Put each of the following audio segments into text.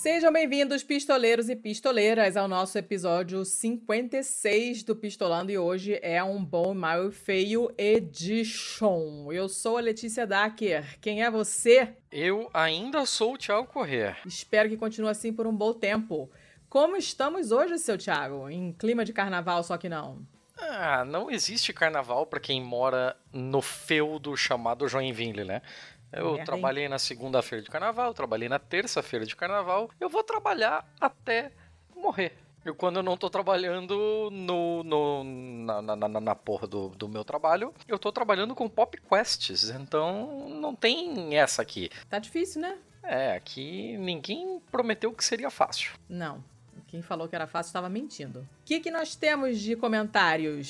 Sejam bem-vindos, pistoleiros e pistoleiras, ao nosso episódio 56 do Pistolando e hoje é um bom, mal e feio edition. Eu sou a Letícia Dacker. Quem é você? Eu ainda sou o Thiago Corrêa. Espero que continue assim por um bom tempo. Como estamos hoje, seu Thiago? Em clima de carnaval, só que não. Ah, não existe carnaval para quem mora no feudo chamado Joinville, né? Eu É, trabalhei na segunda-feira de carnaval, trabalhei na terça-feira de carnaval. Eu vou trabalhar até morrer. E quando eu não tô trabalhando no, no- na, na, na- na porra do, do meu trabalho, eu tô trabalhando com pop quests. Então não tem essa aqui. Tá difícil, né? É, aqui ninguém prometeu que seria fácil. Não. Quem falou que era fácil estava mentindo. O que, que nós temos de comentários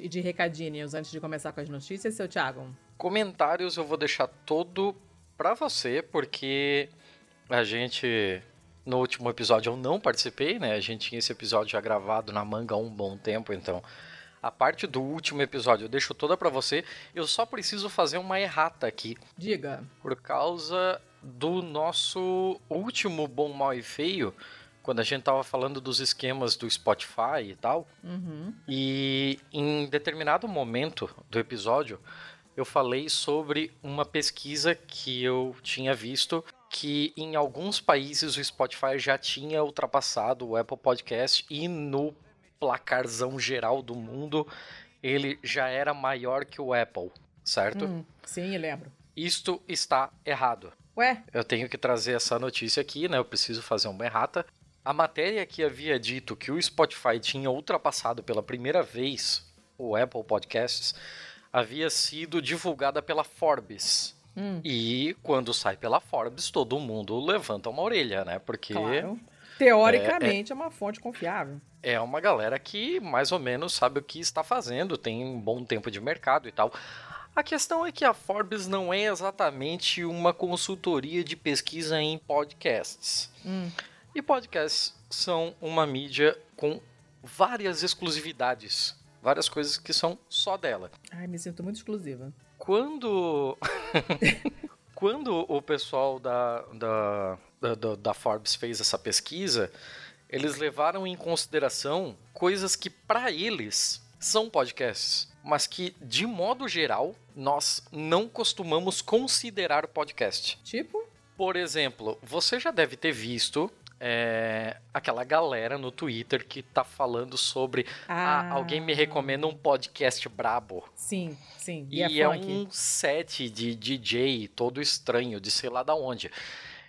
e de recadinhos antes de começar com as notícias, seu Thiago? Comentários eu vou deixar todo pra você, porque a gente. No último episódio eu não participei, né? A gente tinha esse episódio já gravado na manga há um bom tempo, então. A parte do último episódio eu deixo toda pra você. Eu só preciso fazer uma errata aqui. Diga. Por causa do nosso último Bom, Mal e Feio, quando a gente tava falando dos esquemas do Spotify e tal. Uhum. E em determinado momento do episódio, eu falei sobre uma pesquisa que eu tinha visto que em alguns países o Spotify já tinha ultrapassado o Apple Podcast e no placarzão geral do mundo ele já era maior que o Apple, certo? Hum, sim, eu lembro. Isto está errado. Ué, Eu tenho que trazer essa notícia aqui, né? Eu preciso fazer uma errata. A matéria que havia dito que o Spotify tinha ultrapassado pela primeira vez o Apple Podcasts havia sido divulgada pela Forbes. Hum. E quando sai pela Forbes, todo mundo levanta uma orelha, né? Porque claro. Teoricamente é, uma fonte confiável. é uma galera que mais ou menos sabe o que está fazendo, tem um bom tempo de mercado e tal. A questão é que a Forbes não é exatamente uma consultoria de pesquisa em podcasts. Hum. E podcasts são uma mídia com várias exclusividades, várias coisas que são só dela. Ai, me sinto muito exclusiva. Quando quando o pessoal da, da, da, da- Forbes fez essa pesquisa, eles levaram em consideração coisas que para eles são podcasts, mas que de modo geral nós não costumamos considerar podcast. Tipo, Por exemplo, você já deve ter visto é, aquela galera no Twitter que tá falando sobre ah, Ah. alguém me recomenda um podcast brabo. sim, sim. E, E, é, é, um set de DJ todo estranho, de sei lá da onde.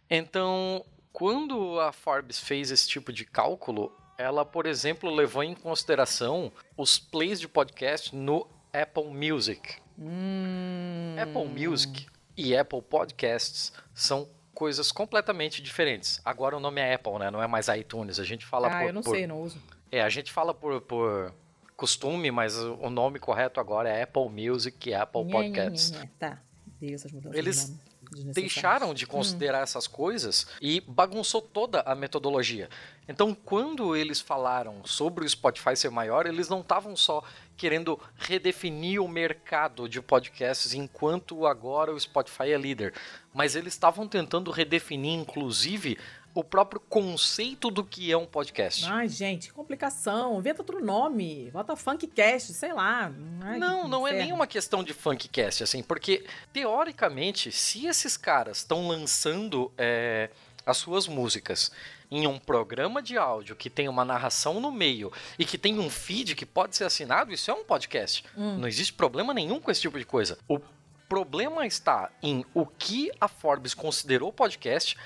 Então, quando a Forbes fez esse tipo de cálculo, ela, por exemplo, levou em consideração os plays de podcast no Apple Music. Hum. Apple Music e Apple Podcasts são coisas completamente diferentes. Agora o nome é Apple, né? Não é mais iTunes. A gente fala Ah, por, eu não por- sei, não uso. É, a gente fala por, por costume, mas o nome correto agora é Apple Music e Apple Nhê, Podcasts. nhê, nhê. Tá, mudanças. Eles de. Deixaram de considerar essas coisas e bagunçou toda a metodologia. Então, quando eles falaram sobre o Spotify ser maior, eles não estavam só querendo redefinir o mercado de podcasts enquanto agora o Spotify é líder, mas eles estavam tentando redefinir, inclusive, o próprio conceito do que é um podcast. Ai, gente, que complicação. Inventa outro nome. Bota Funkcast, sei lá. Ai, Não, não é nenhuma questão de funkcast, assim, porque teoricamente, se esses caras estão lançando é, as suas músicas em um programa de áudio que tem uma narração no meio e que tem um feed que pode ser assinado, isso é um podcast. Hum. Não existe problema nenhum com esse tipo de coisa. O problema está em o que a Forbes considerou podcast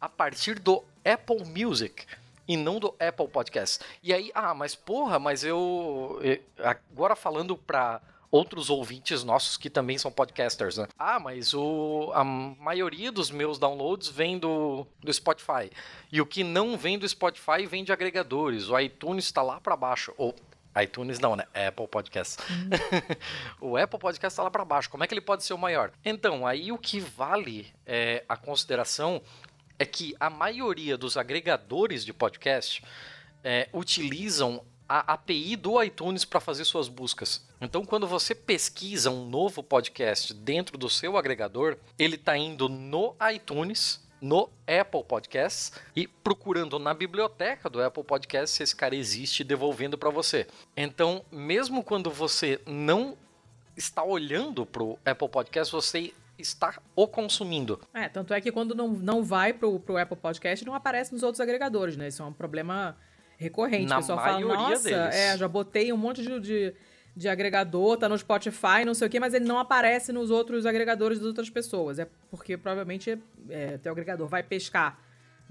a partir do Apple Music e não do Apple Podcast. E aí, ah, mas porra, mas eu agora falando para outros ouvintes nossos que também são podcasters, né? Ah, mas o, a maioria dos meus downloads vem do, do Spotify. E o que não vem do Spotify vem de agregadores. O iTunes está lá para baixo. Ou iTunes não, né? Apple Podcasts. o Apple Podcast está lá para baixo. Como é que ele pode ser o maior? Então, aí o que vale é, a consideração é que a maioria dos agregadores de podcast é, utilizam a API do iTunes para fazer suas buscas. Então, quando você pesquisa um novo podcast dentro do seu agregador, ele está indo no iTunes no Apple Podcasts e procurando na biblioteca do Apple Podcasts se esse cara existe devolvendo para você. Então, mesmo quando você não está olhando pro Apple Podcast, você está o consumindo. É, tanto é que quando não, não vai pro, pro Apple Podcast, não aparece nos outros agregadores, né? Isso é um problema recorrente. Na o pessoal maioria fala, nossa, deles. é, já botei um monte de, de, de agregador, tá no Spotify, não sei o quê, mas ele não aparece nos outros agregadores das outras pessoas. É porque provavelmente é, teu agregador vai pescar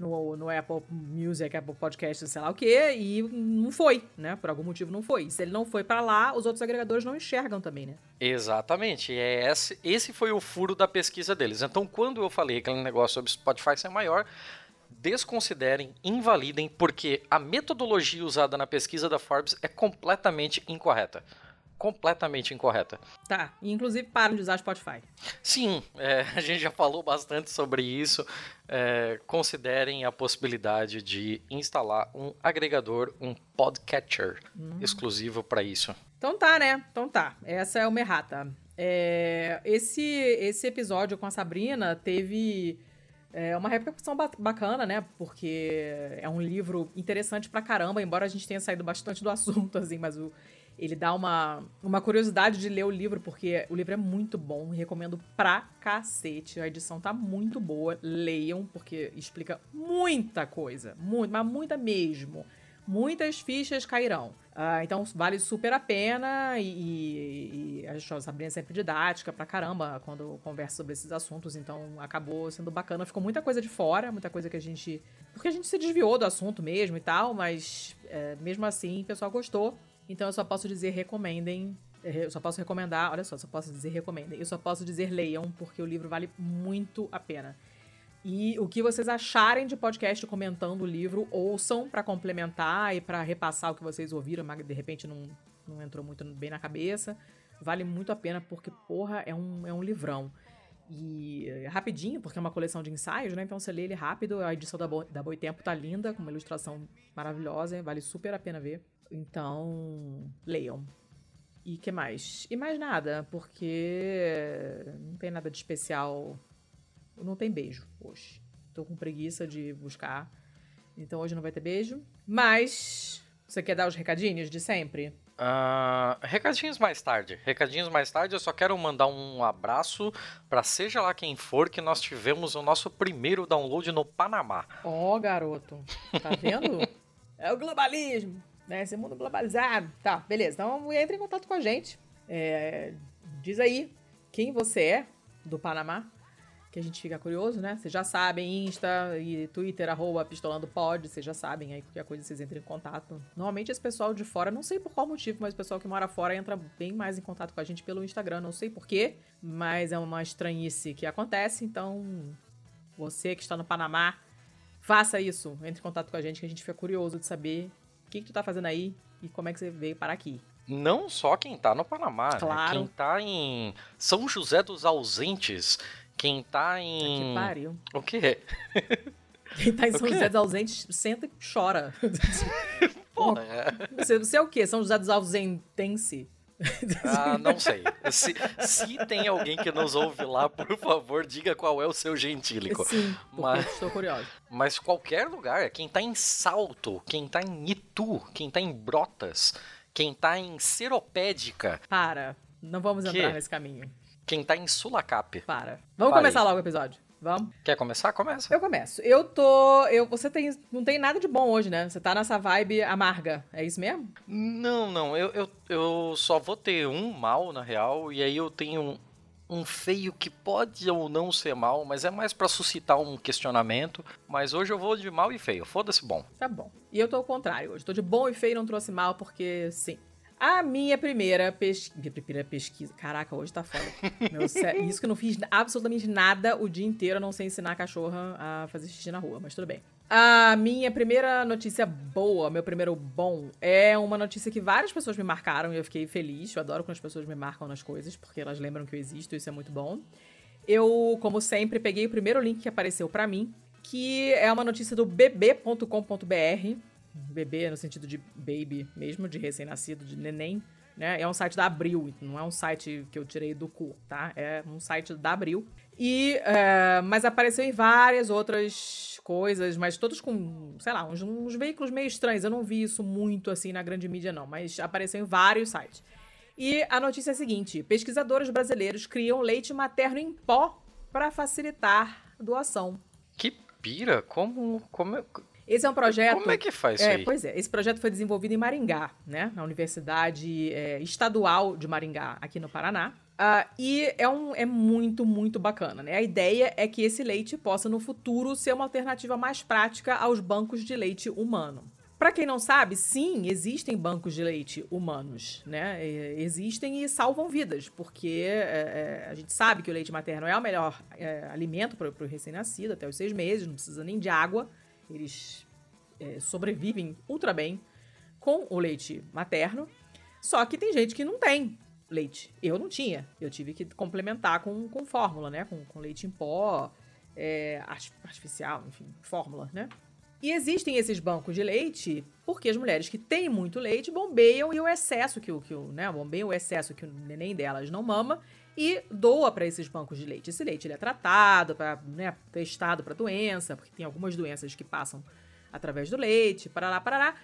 no, no Apple Music, Apple Podcast, sei lá o quê, e não foi, né? Por algum motivo não foi. E se ele não foi para lá, os outros agregadores não enxergam também, né? Exatamente. É esse, esse foi o furo da pesquisa deles. Então, quando eu falei aquele negócio sobre Spotify ser maior, desconsiderem, invalidem, porque a metodologia usada na pesquisa da Forbes é completamente incorreta. Completamente incorreta. Tá. E, inclusive, param de usar Spotify. Sim, é, a gente já falou bastante sobre isso. É, considerem a possibilidade de instalar um agregador, um podcatcher exclusivo para isso. Então tá, né? Então tá. Essa é uma errata. É, esse, esse episódio com a Sabrina teve é, uma repercussão ba- bacana, né? Porque é um livro interessante pra caramba, embora a gente tenha saído bastante do assunto, assim, mas o, ele dá uma, uma curiosidade de ler o livro, porque o livro é muito bom, recomendo pra cacete. A edição tá muito boa, leiam, porque explica muita coisa, muito, mas muita mesmo. Muitas fichas cairão. Ah, então vale super a pena e, e, e a Sabrina é sempre didática pra caramba quando conversa sobre esses assuntos, então acabou sendo bacana. Ficou muita coisa de fora, muita coisa que a gente. Porque a gente se desviou do assunto mesmo e tal, mas é, mesmo assim o pessoal gostou. Então eu só posso dizer recomendem. Eu só posso recomendar, olha só, só posso dizer recomendem. Eu só posso dizer leiam, porque o livro vale muito a pena. E o que vocês acharem de podcast comentando o livro, ouçam pra complementar e pra repassar o que vocês ouviram, mas de repente não, não entrou muito bem na cabeça. Vale muito a pena, porque, porra, é um, é um livrão. E é rapidinho, porque é uma coleção de ensaios, né? Então você lê ele rápido. A edição da, Bo da Boitempo tá linda, com uma ilustração maravilhosa, vale super a pena ver. Então, leiam. E que mais? E mais nada, porque não tem nada de especial. Não tem beijo hoje. Tô com preguiça de buscar. Então hoje não vai ter beijo. Mas você quer dar os recadinhos de sempre? Ah, recadinhos mais tarde. Recadinhos mais tarde, eu só quero mandar um abraço para seja lá quem for que nós tivemos o nosso primeiro download no Panamá. Ó, garoto. Tá vendo? é o globalismo, né? Esse mundo globalizado. Tá, beleza. Então entre em contato com a gente. É, diz aí quem você é do Panamá. Que a gente fica curioso, né? Vocês já sabem, Insta e Twitter, arroba pistolandopod, vocês já sabem aí qualquer coisa vocês entrem em contato. Normalmente esse pessoal de fora, não sei por qual motivo, mas o pessoal que mora fora entra bem mais em contato com a gente pelo Instagram, não sei porquê, mas é uma estranhice que acontece, então você que está no Panamá, faça isso, entre em contato com a gente que a gente fica curioso de saber o que, que tu tá fazendo aí e como é que você veio parar aqui. Não só quem tá no Panamá, né? Claro. quem tá em São José dos Ausentes, quem tá Que em. pariu. O quê? Quem tá em São? José dos Ausentes senta e chora. Porra, é. Você, você é o quê? São José dos Ausentense? Ah, não sei. Se, se tem alguém que nos ouve lá, por favor, diga qual é o seu gentílico. Sim, Mas- estou curiosa. Mas qualquer lugar, quem tá em Salto, quem tá em Itu, quem tá em Brotas, quem tá em Seropédica, Para. Não vamos Que? entrar nesse caminho. Quem tá em Sulacap. Para. Vamos Parei. começar logo o episódio. Vamos? Quer começar? Começa. Eu começo. Eu tô. Eu, você tem. Não tem nada de bom hoje, né? Você tá nessa vibe amarga. É isso mesmo? Não, não, eu, eu, eu só vou ter um mal, na real, e aí eu tenho um, feio que pode ou não ser mal, mas é mais pra suscitar um questionamento. Mas hoje eu vou de mal e feio, foda-se bom. Tá bom. E eu tô ao contrário hoje. Tô de bom e feio, não trouxe mal, porque sim. A minha primeira pesquisa. Minha primeira pesquisa. Caraca, hoje tá foda. Isso que eu não fiz absolutamente nada o dia inteiro, a não sei ensinar a cachorra a fazer xixi na rua, mas tudo bem. A minha primeira notícia boa, meu primeiro bom, é uma notícia que várias pessoas me marcaram e eu fiquei feliz. Eu adoro quando as pessoas me marcam nas coisas, porque elas lembram que eu existo, isso é muito bom. Eu, como sempre, peguei o primeiro link que apareceu pra mim, que é uma notícia do bb.com.br. Bebê no sentido de baby mesmo, de recém-nascido, de neném. Né? É um site da Abril, não é um site que eu tirei do cu, tá? É um site da Abril. E, é, mas apareceu em várias outras coisas, mas todos com, sei lá, uns, uns, veículos meio estranhos. Eu não vi isso muito assim na grande mídia, não, mas apareceu em vários sites. E a notícia é a seguinte: pesquisadores brasileiros criam leite materno em pó para facilitar doação. Que pira? Como, como, é esse é um projeto. Como é que faz é, isso aí? Pois é, esse projeto foi desenvolvido em Maringá, né? Na Universidade é, Estadual de Maringá, aqui no Paraná. Uh, e é, um, é muito, muito bacana, né? A ideia é que esse leite possa, no futuro, ser uma alternativa mais prática aos bancos de leite humano. Para quem não sabe, sim, existem bancos de leite humanos, né? Existem e salvam vidas, porque é, é, a gente sabe que o leite materno é o melhor é, alimento para o recém-nascido, até os seis meses, não precisa nem de água, eles é, sobrevivem ultra bem com o leite materno. Só que tem gente que não tem leite. Eu não tinha, eu tive que complementar com, com fórmula, né? Com, com leite em pó, é, artificial, enfim, fórmula, né? E existem esses bancos de leite porque as mulheres que têm muito leite bombeiam e o excesso que o, que o né, bombeiam o excesso que o neném delas não mama e doa para esses bancos de leite. Esse leite ele é tratado, pra, né, testado para doença, porque tem algumas doenças que passam através do leite, parará, parará.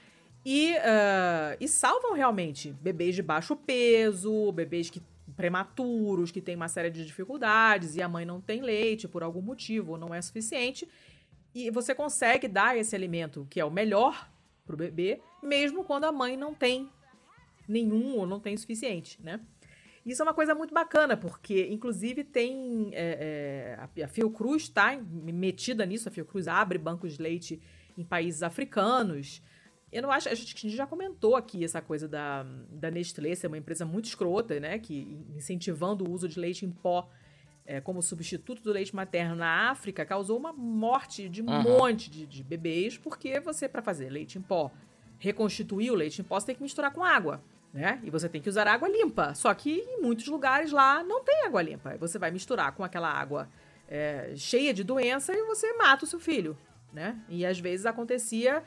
E, uh, e salvam realmente bebês de baixo peso, bebês que prematuros, que têm uma série de dificuldades e a mãe não tem leite por algum motivo ou não é suficiente. E você consegue dar esse alimento que é o melhor para o bebê, mesmo quando a mãe não tem nenhum ou não tem suficiente, né? Isso é uma coisa muito bacana, porque inclusive tem. É, é, a Fiocruz está metida nisso, a Fiocruz abre bancos de leite em países africanos. Eu não acho. A gente já comentou aqui essa coisa da, da Nestlé ser uma empresa muito escrota, né? Que incentivando o uso de leite em pó é, como substituto do leite materno na África causou uma morte de um uhum. monte de, de bebês, porque você, para fazer leite em pó, reconstituir o leite em pó, você tem que misturar com água. Né? E você tem que usar água limpa. Só que em muitos lugares lá não tem água limpa. Você vai misturar com aquela água é, cheia de doença e você mata o seu filho. Né? E às vezes acontecia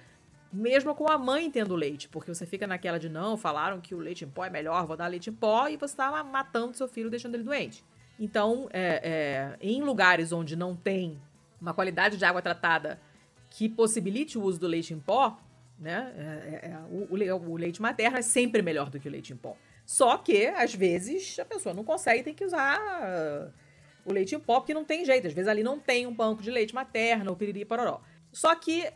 mesmo com a mãe tendo leite, porque você fica naquela de não, falaram que o leite em pó é melhor, vou dar leite em pó, e você está matando seu filho, deixando ele doente. Então, é, é, em lugares onde não tem uma qualidade de água tratada que possibilite o uso do leite em pó, né? É, é, é o, o, leite materno é sempre melhor do que o leite em pó. Só que, às vezes, a pessoa não consegue, tem que usar uh, o leite em pó, porque não tem jeito. Às vezes ali não tem um banco de leite materno, o piriri pororó. Só que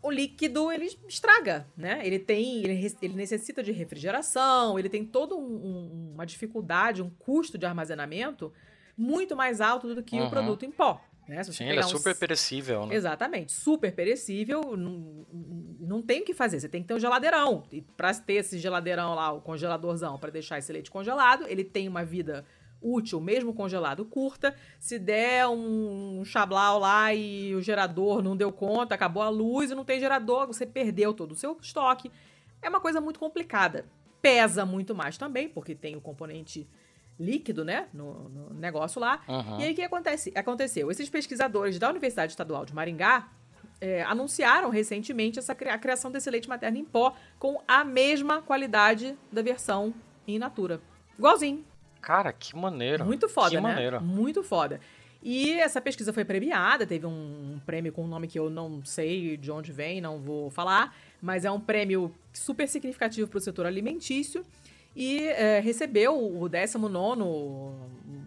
o líquido ele estraga, né? Ele tem, ele, ele necessita de refrigeração, ele tem toda um, um, uma dificuldade, um custo de armazenamento muito mais alto do que uhum. o produto em pó. Né? Sim, ele é super perecível, né? Exatamente, super perecível, não, não tem o que fazer, você tem que ter um geladeirão. E para ter esse geladeirão lá, o congeladorzão, para deixar esse leite congelado, ele tem uma vida útil, mesmo congelado, curta. Se der um chablau lá e o gerador não deu conta, acabou a luz e não tem gerador, você perdeu todo o seu estoque. É uma coisa muito complicada. Pesa muito mais também, porque tem o componente líquido, né, no, no negócio lá. Uhum. E aí o que acontece? aconteceu? Esses pesquisadores da Universidade Estadual de Maringá é, anunciaram recentemente essa, a criação desse leite materno em pó com a mesma qualidade da versão in natura. Igualzinho. Cara, que maneiro. Muito foda, que né? Maneiro. Muito foda. E essa pesquisa foi premiada, teve um, um, prêmio com um nome que eu não sei de onde vem, não vou falar, mas é um prêmio super significativo para o setor alimentício e é, recebeu o 19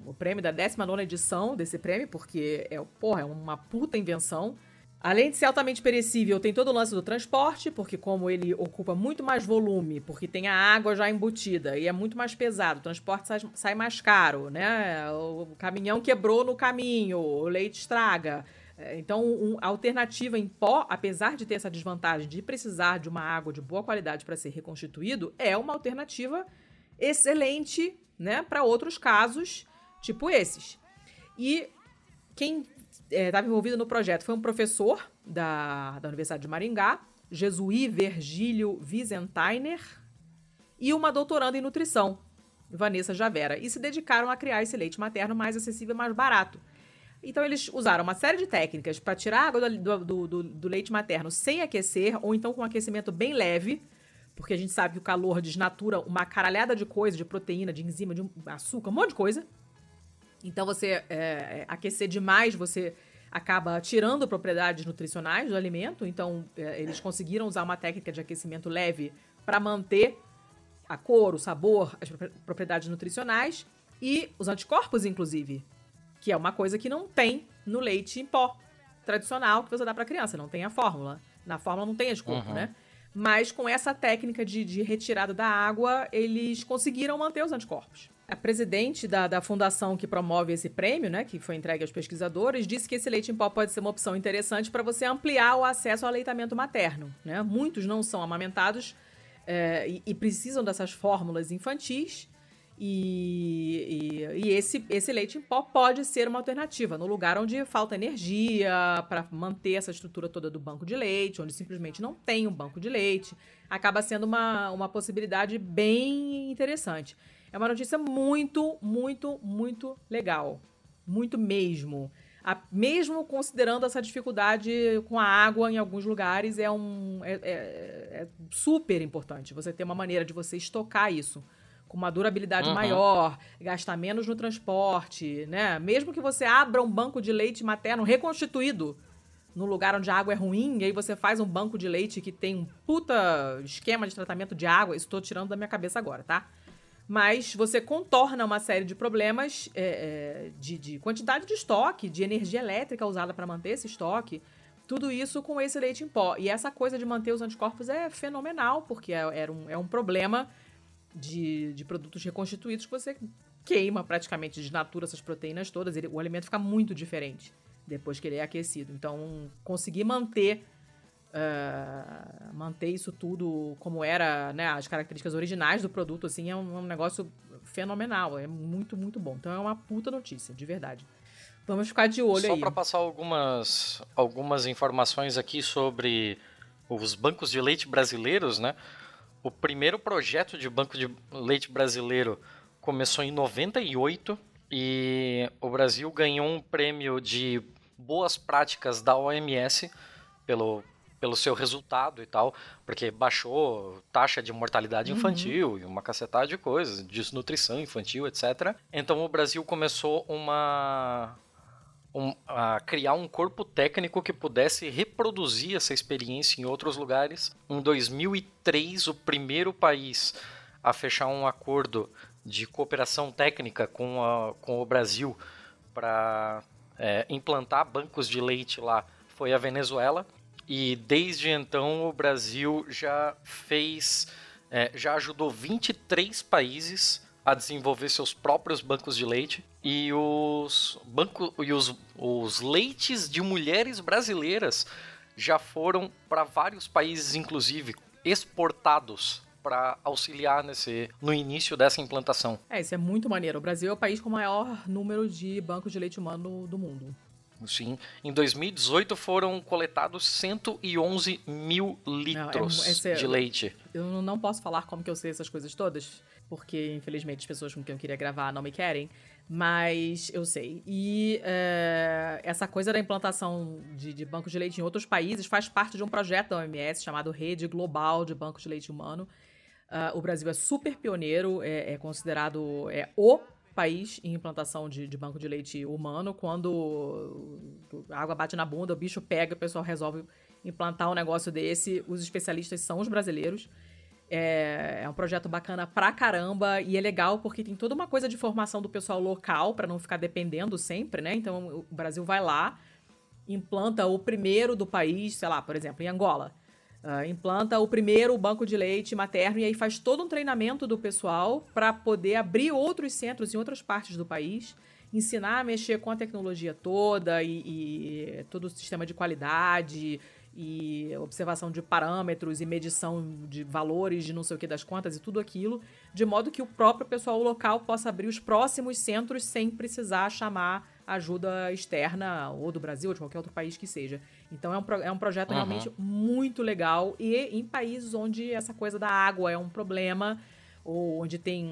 o prêmio da 19 edição desse prêmio, porque é, porra, é uma puta invenção. Além de ser altamente perecível, tem todo o lance do transporte, porque como ele ocupa muito mais volume, porque tem a água já embutida e é muito mais pesado, o transporte sai, sai mais caro, né? O caminhão quebrou no caminho, o leite estraga. É, então, um, a alternativa em pó, apesar de ter essa desvantagem de precisar de uma água de boa qualidade para ser reconstituído, é uma alternativa excelente, né, para outros casos, tipo esses. E quem estava é, envolvido no projeto foi um professor da, da Universidade de Maringá, Jesuí Virgílio Wiesenthiner, e uma doutoranda em nutrição, Vanessa Javera, e se dedicaram a criar esse leite materno mais acessível e mais barato. Então, eles usaram uma série de técnicas para tirar a água do, do, do, do, leite materno sem aquecer, ou então com um aquecimento bem leve, porque a gente sabe que o calor desnatura uma caralhada de coisa, de proteína, de enzima, de açúcar, um monte de coisa. Então, você é, aquecer demais, você acaba tirando propriedades nutricionais do alimento. Então, é, eles conseguiram usar uma técnica de aquecimento leve para manter a cor, o sabor, as propriedades nutricionais e os anticorpos, inclusive, que é uma coisa que não tem no leite em pó tradicional que você dá para criança. Não tem a fórmula. Na fórmula não tem anticorpo, uhum. né? Mas com essa técnica de, de, retirada da água, eles conseguiram manter os anticorpos. A presidente da, da fundação que promove esse prêmio, né, que foi entregue aos pesquisadores, disse que esse leite em pó pode ser uma opção interessante para você ampliar o acesso ao aleitamento materno. Né? Muitos não são amamentados é, e, e precisam dessas fórmulas infantis e, e, e, esse, esse leite em pó pode ser uma alternativa no lugar onde falta energia para manter essa estrutura toda do banco de leite, onde simplesmente não tem um banco de leite. Acaba sendo uma, uma possibilidade bem interessante. É uma notícia muito, muito, muito legal. Muito mesmo. A, mesmo considerando essa dificuldade com a água em alguns lugares, é, um, é, é, é super importante você ter uma maneira de você estocar isso com uma durabilidade uhum. maior, gastar menos no transporte, né? Mesmo que você abra um banco de leite materno reconstituído no lugar onde a água é ruim, e aí você faz um banco de leite que tem um puta esquema de tratamento de água, isso estou tirando da minha cabeça agora, tá? Mas você contorna uma série de problemas é, é, de, de quantidade de estoque, de energia elétrica usada para manter esse estoque, tudo isso com esse leite em pó. E essa coisa de manter os anticorpos é fenomenal, porque é, é, um, é um problema de, de produtos reconstituídos que você queima praticamente, desnatura essas proteínas todas. Ele, o alimento fica muito diferente depois que ele é aquecido. Então, conseguir manter uh, manter isso tudo como era, né, as características originais do produto, assim, é um, um, negócio fenomenal. É muito, muito bom. Então, é uma puta notícia, de verdade. Vamos ficar de olho Só aí. Só para passar algumas, algumas informações aqui sobre os bancos de leite brasileiros, né? O primeiro projeto de banco de leite brasileiro começou em 98 e o Brasil ganhou um prêmio de boas práticas da OMS pelo, pelo seu resultado e tal, porque baixou taxa de mortalidade uhum. infantil e uma cacetada de coisas, desnutrição infantil, etc. Então o Brasil começou uma um, a criar um corpo técnico que pudesse reproduzir essa experiência em outros lugares. Em 2003, o primeiro país a fechar um acordo de cooperação técnica com, a, com o Brasil para é, implantar bancos de leite lá foi a Venezuela. E desde então o Brasil já fez, é, já ajudou 23 países a desenvolver seus próprios bancos de leite e os banco, e os, os leites de mulheres brasileiras já foram para vários países, inclusive exportados para auxiliar nesse no início dessa implantação. É, isso é muito maneiro. O Brasil é o país com o maior número de bancos de leite humano do mundo. Sim. Em 2018 foram coletados 111 mil litros não, é, é, de leite. Eu não posso falar como que eu sei essas coisas todas, porque infelizmente as pessoas com quem eu queria gravar não me querem, mas eu sei. E é, essa coisa da implantação de, de bancos de leite em outros países faz parte de um projeto da OMS chamado Rede Global de Bancos de Leite Humano. Uh, o Brasil é super pioneiro, é, é, considerado é, o país em implantação de, de banco de leite humano. Quando a água bate na bunda, o bicho pega, o pessoal resolve implantar um negócio desse. Os especialistas são os brasileiros. É, é, um projeto bacana pra caramba e é legal porque tem toda uma coisa de formação do pessoal local para não ficar dependendo sempre, né? Então o Brasil vai lá, implanta o primeiro do país, sei lá, por exemplo, em Angola. Uh, implanta o primeiro banco de leite materno e aí faz todo um treinamento do pessoal para poder abrir outros centros em outras partes do país, ensinar a mexer com a tecnologia toda e, e todo o sistema de qualidade, e observação de parâmetros e medição de valores de não sei o que das contas e tudo aquilo, de modo que o próprio pessoal local possa abrir os próximos centros sem precisar chamar ajuda externa ou do Brasil ou de qualquer outro país que seja. Então é um, é um projeto uhum. realmente muito legal e em países onde essa coisa da água é um problema ou onde tem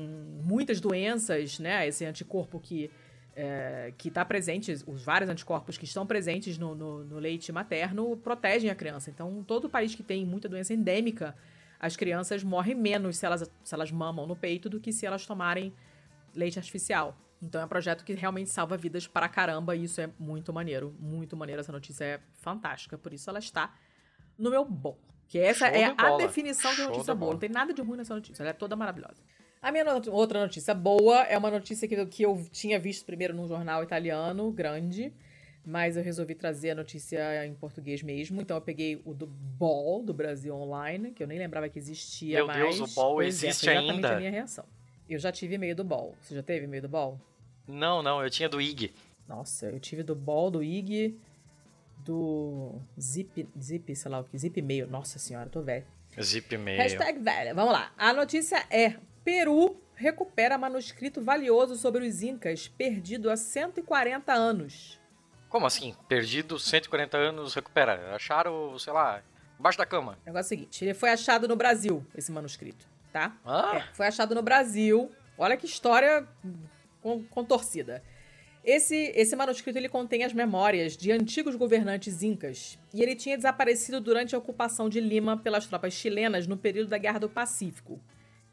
muitas doenças, né, esse anticorpo que é, que está presente, os vários anticorpos que estão presentes no, no, no, leite materno protegem a criança. Então, todo país que tem muita doença endêmica, as crianças morrem menos se elas, se elas mamam no peito do que se elas tomarem leite artificial. Então é um projeto que realmente salva vidas para caramba e isso é muito maneiro, muito maneiro. Essa notícia é fantástica, por isso ela está no meu bom. Que essa Show é a bola. definição de Show notícia boa. Não tem nada de ruim nessa notícia, ela é toda maravilhosa. A minha not- outra notícia boa é uma notícia que, eu- que eu tinha visto primeiro num jornal italiano grande, mas eu resolvi trazer a notícia em português mesmo. Então eu peguei o do Ball, do Brasil Online, que eu nem lembrava que existia Meu mais. Deus, o Ball Pois é, existe foi exatamente ainda? a minha reação. Eu já tive e-mail do Ball. Você já teve e-mail do Ball? Não, não, eu tinha do IG. Nossa, eu tive do Ball, do IG, do Zip, Zip, sei lá o que, Zip Mail. Nossa senhora, tô velho. Zip Mail. Hashtag velha. Vamos lá. A notícia é: Peru recupera manuscrito valioso sobre os Incas, perdido há 140 anos. Como assim? Perdido 140 anos, recupera. Acharam, sei lá, embaixo da cama. O negócio é o seguinte: ele foi achado no Brasil, esse manuscrito, tá? Ah, É, foi achado no Brasil. Olha que história con- contorcida. Esse, esse manuscrito ele contém as memórias de antigos governantes incas e ele tinha desaparecido durante a ocupação de Lima pelas tropas chilenas no período da Guerra do Pacífico,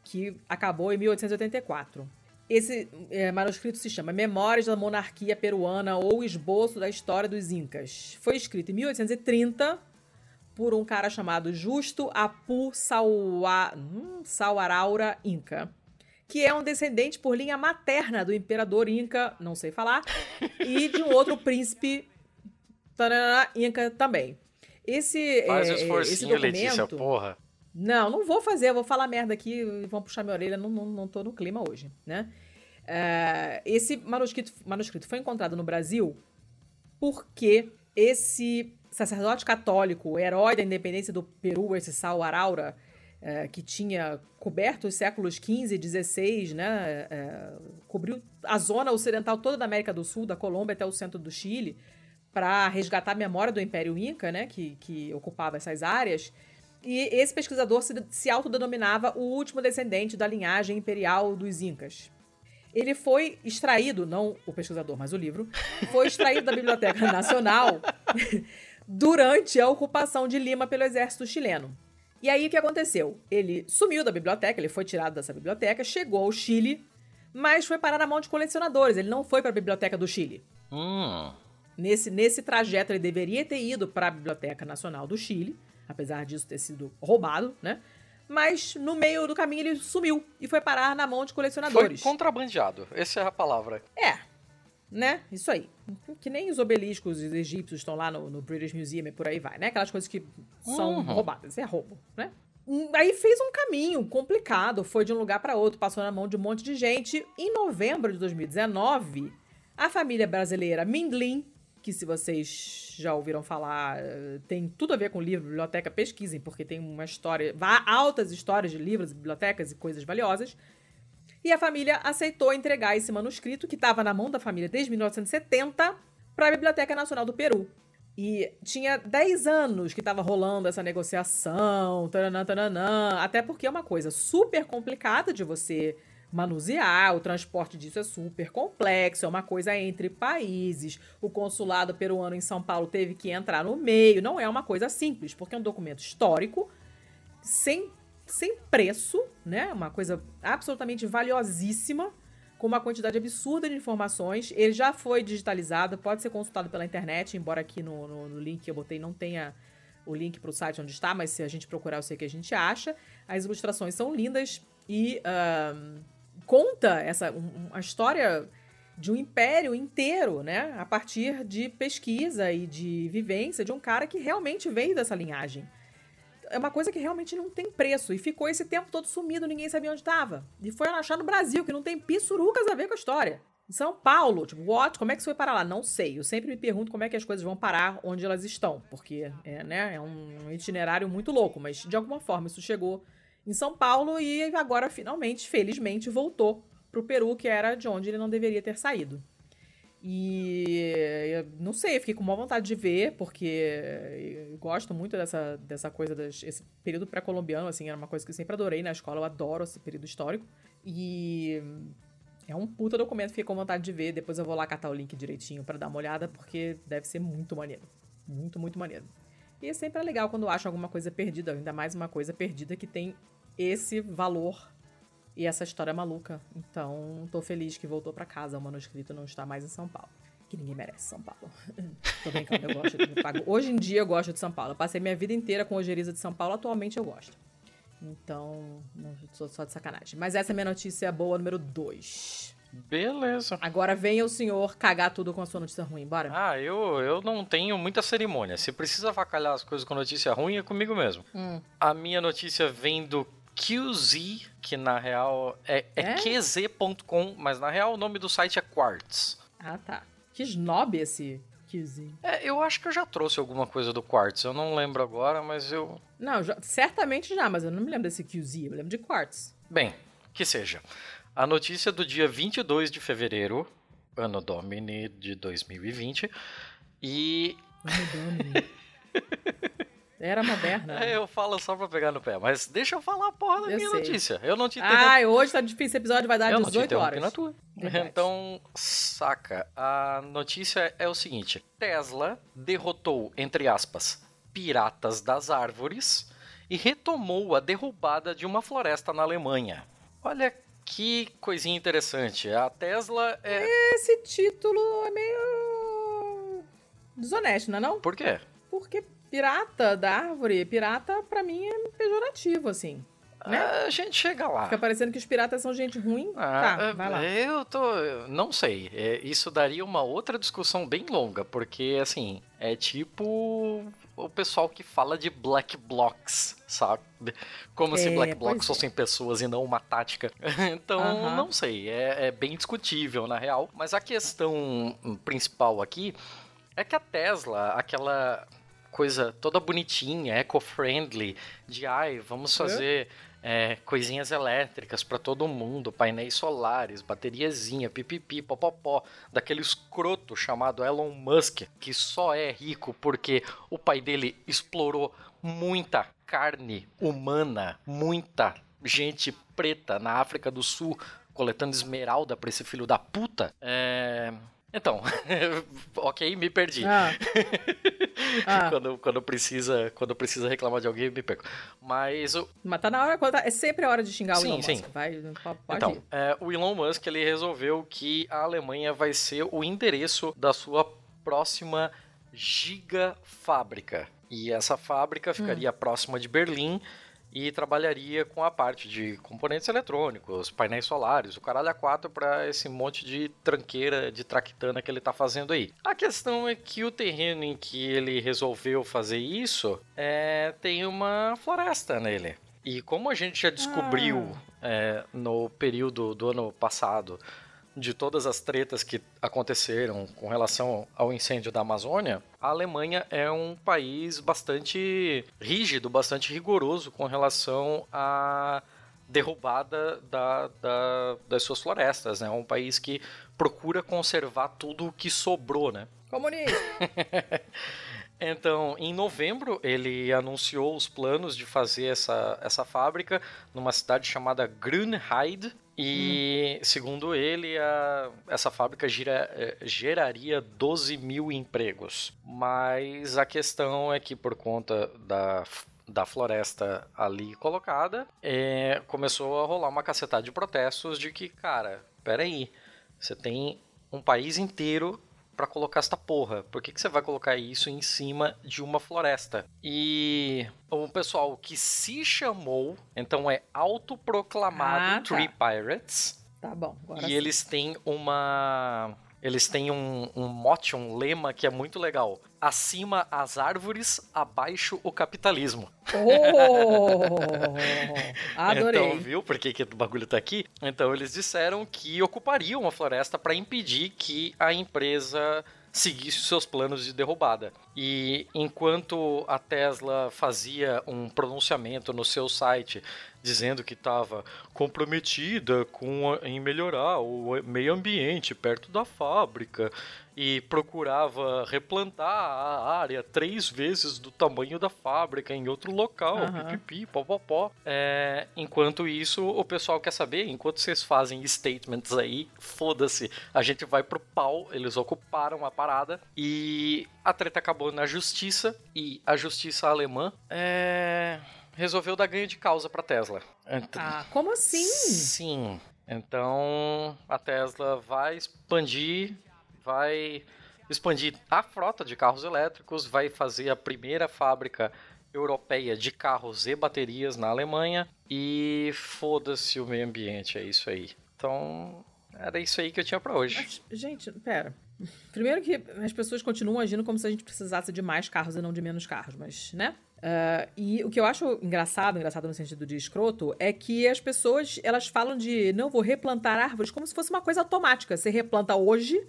que acabou em 1884. Esse é, manuscrito se chama Memórias da Monarquia Peruana ou Esboço da História dos Incas. Foi escrito em 1830 por um cara chamado Justo Apu Saua, hum, Sauaraura Inca, que é um descendente por linha materna do imperador Inca, não sei falar, e de um outro príncipe tarará, Inca também. Esse, faz é, um esse documento... Letícia, porra. Não, não vou fazer, eu vou falar merda aqui vão puxar minha orelha, não, não, não tô no clima hoje, né? É, esse manuscrito, manuscrito foi encontrado no Brasil porque esse sacerdote católico, herói da independência do Peru, esse Sal Araura, é, que tinha coberto os séculos XV e XVI, né, é, cobriu a zona ocidental toda da América do Sul, da Colômbia até o centro do Chile, para resgatar a memória do Império Inca, né, que, que ocupava essas áreas. E esse pesquisador se, se autodenominava o último descendente da linhagem imperial dos Incas. Ele foi extraído, não o pesquisador, mas o livro, foi extraído da Biblioteca Nacional durante a ocupação de Lima pelo exército chileno. E aí o que aconteceu? Ele sumiu da biblioteca, ele foi tirado dessa biblioteca, chegou ao Chile, mas foi parar na mão de colecionadores. Ele não foi para a biblioteca do Chile. Hum, Nesse, nesse trajeto, ele deveria ter ido para a Biblioteca Nacional do Chile, apesar disso ter sido roubado, né? Mas no meio do caminho ele sumiu e foi parar na mão de foi colecionadores. contrabandeado. Essa é a palavra. É, né? Isso aí. Que nem os obeliscos egípcios estão lá no, no British Museum e por aí vai, né? Aquelas coisas que são Uhum. roubadas. É roubo, né? Aí fez um caminho complicado, foi de um lugar para outro, passou na mão de um monte de gente. Em novembro de 2019, a família brasileira Mindlin, que se vocês já ouviram falar, tem tudo a ver com livro, biblioteca, pesquisem, porque tem uma história, altas histórias de livros, bibliotecas e coisas valiosas. E a família aceitou entregar esse manuscrito, que estava na mão da família desde 1970, para a Biblioteca Nacional do Peru. E tinha 10 anos que estava rolando essa negociação, taranã, taranã, até porque é uma coisa super complicada de você manusear, o transporte disso é super complexo, é uma coisa entre países. O consulado peruano em São Paulo teve que entrar no meio, não é uma coisa simples, porque é um documento histórico, sem, sem preço, né? Uma coisa absolutamente valiosíssima, com uma quantidade absurda de informações. Ele já foi digitalizado, pode ser consultado pela internet, embora aqui no, no, no link que eu botei não tenha o link para o site onde está, mas se a gente procurar, eu sei que a gente acha. As ilustrações são lindas e conta essa um- a história de um império inteiro, né? A partir de pesquisa e de vivência de um cara que realmente veio dessa linhagem. É uma coisa que realmente não tem preço. E ficou esse tempo todo sumido, ninguém sabia onde estava. E foi achar no Brasil, que não tem pissurucas a ver com a história. Em São Paulo, tipo, what? Como é que isso foi parar lá? Não sei. Eu sempre me pergunto como é que as coisas vão parar onde elas estão. Porque é, né, é um itinerário muito louco. Mas, de alguma forma, isso chegou em São Paulo e agora, finalmente, felizmente, voltou pro Peru, que era de onde ele não deveria ter saído. E não sei, fiquei com uma vontade de ver, porque gosto muito dessa, dessa coisa, das, esse período pré-colombiano, assim, era uma coisa que eu sempre adorei na escola, eu adoro esse período histórico. E é um puta documento, fiquei com vontade de ver, depois eu vou lá catar o link direitinho pra dar uma olhada, porque deve ser muito maneiro. Muito, muito maneiro. E sempre é legal quando acham alguma coisa perdida, ainda mais uma coisa perdida que tem esse valor E essa história é maluca. Então, tô feliz que voltou para casa. O manuscrito não está mais em São Paulo. Que ninguém merece São Paulo. tô brincando, eu gosto de. Hoje em dia eu gosto de São Paulo. Eu passei minha vida inteira com ojeriza de São Paulo. Atualmente eu gosto. Então, não sou só de sacanagem. Mas essa é minha notícia boa número 2. Beleza. Agora venha o senhor cagar tudo com a sua notícia ruim, bora? Ah, eu, eu não tenho muita cerimônia. Se precisa avacalhar as coisas com notícia ruim, é comigo mesmo. Hum. A minha notícia vem do QZ, que na real é, é, É? qz.com, mas na real o nome do site é Quartz. Ah, tá. Que snob esse QZ. É, eu acho que eu já trouxe alguma coisa do Quartz, eu não lembro agora, mas eu. Não, já- certamente já, mas eu não me lembro desse QZ. Eu me lembro de Quartz. Bem, que seja. A notícia do dia 22 de fevereiro, ano Domini de 2020, e Era moderna. É, eu falo só pra pegar no pé, mas deixa eu falar a porra da Eu minha sei. notícia. Eu não te interrompi. Ai, hoje tá difícil. Esse episódio vai dar eu não te 18 interrompi horas. na tua. Verdade. Então, saca. A notícia é o seguinte: Tesla derrotou, entre aspas, piratas das árvores e retomou a derrubada de uma floresta na Alemanha. Olha que coisinha interessante. A Tesla é. Esse título é meio desonesto, não é não? Por quê? Porque pirata da árvore, pirata pra mim é pejorativo, assim. Né? A gente chega lá. Fica parecendo que os piratas são gente ruim. Ah, tá, vai lá. Eu tô. Não sei. É, isso daria uma outra discussão bem longa, porque assim, é tipo o pessoal que fala de black blocks, sabe? Como se É, black pois blocks fossem pessoas e não uma tática. Então, Aham. não sei. É, é bem discutível, na real. Mas a questão principal aqui é que a Tesla, aquela coisa toda bonitinha, eco-friendly, de ai, vamos fazer é, coisinhas elétricas para todo mundo, painéis solares, bateriazinha, pipipi, popopó, daquele escroto chamado Elon Musk, que só é rico porque o pai dele explorou muita carne humana, muita gente preta na África do Sul coletando esmeralda pra esse filho da puta. É... Então, ok, me perdi. Ah. Ah. quando, quando, precisa, quando precisa reclamar de alguém, me perco. Mas o, Mas tá na hora, quando tá- é sempre a hora de xingar o Sim, Elon sim. Musk. Vai, então, é, o Elon Musk ele resolveu que a Alemanha vai ser o endereço da sua próxima gigafábrica. E essa fábrica ficaria próxima de Berlim e trabalharia com a parte de componentes eletrônicos, painéis solares, o caralho a quatro para esse monte de tranqueira de traquitana que ele tá fazendo aí. A questão é que o terreno em que ele resolveu fazer isso é, tem uma floresta nele. E como a gente já descobriu é, no período do ano passado de todas as tretas que aconteceram com relação ao incêndio da Amazônia, a Alemanha é um país bastante rígido, bastante rigoroso com relação à derrubada da- da- das suas florestas. né? É um país que procura conservar tudo o que sobrou, né? Comunista. Então, em novembro, ele anunciou os planos de fazer essa, essa fábrica numa cidade chamada Grünheide. E, segundo ele, a- essa fábrica gira- eh, geraria 12 mil empregos. Mas a questão é que, por conta da, da floresta ali colocada, eh, começou a rolar uma cacetada de protestos de que, cara, peraí, você tem um país inteiro pra colocar esta porra. Por que, que você vai colocar isso em cima de uma floresta? E o pessoal que se chamou, então é autoproclamado Ah, tá. Tree Pirates, Tá bom, e sim. eles têm uma. Eles têm um, um mote, um lema que é muito legal. Acima as árvores, abaixo o capitalismo. Oh! Adorei. Então, viu por que, que o bagulho tá aqui? Então, eles disseram que ocupariam a floresta para impedir que a empresa seguisse os seus planos de derrubada. E enquanto a Tesla fazia um pronunciamento no seu site dizendo que estava comprometida com a- em melhorar o meio ambiente perto da fábrica e procurava replantar a área três vezes do tamanho da fábrica em outro local, Aham. pipipi, popopó. É, enquanto isso, o pessoal quer saber, enquanto vocês fazem statements aí, foda-se, a gente vai pro pau, eles ocuparam a parada e a treta acabou na justiça e a justiça alemã é, resolveu dar ganho de causa para Tesla. Ah, como assim? Sim. Então a Tesla vai expandir, vai expandir a frota de carros elétricos, vai fazer a primeira fábrica europeia de carros e baterias na Alemanha e foda-se o meio ambiente, é isso aí. Então, era isso aí que eu tinha para hoje. Mas, gente, pera. Primeiro que as pessoas continuam agindo como se a gente precisasse de mais carros e não de menos carros, mas, né? Uh, e o que eu acho engraçado, engraçado no sentido de escroto, é que as pessoas elas falam de não vou replantar árvores como se fosse uma coisa automática. Você replanta hoje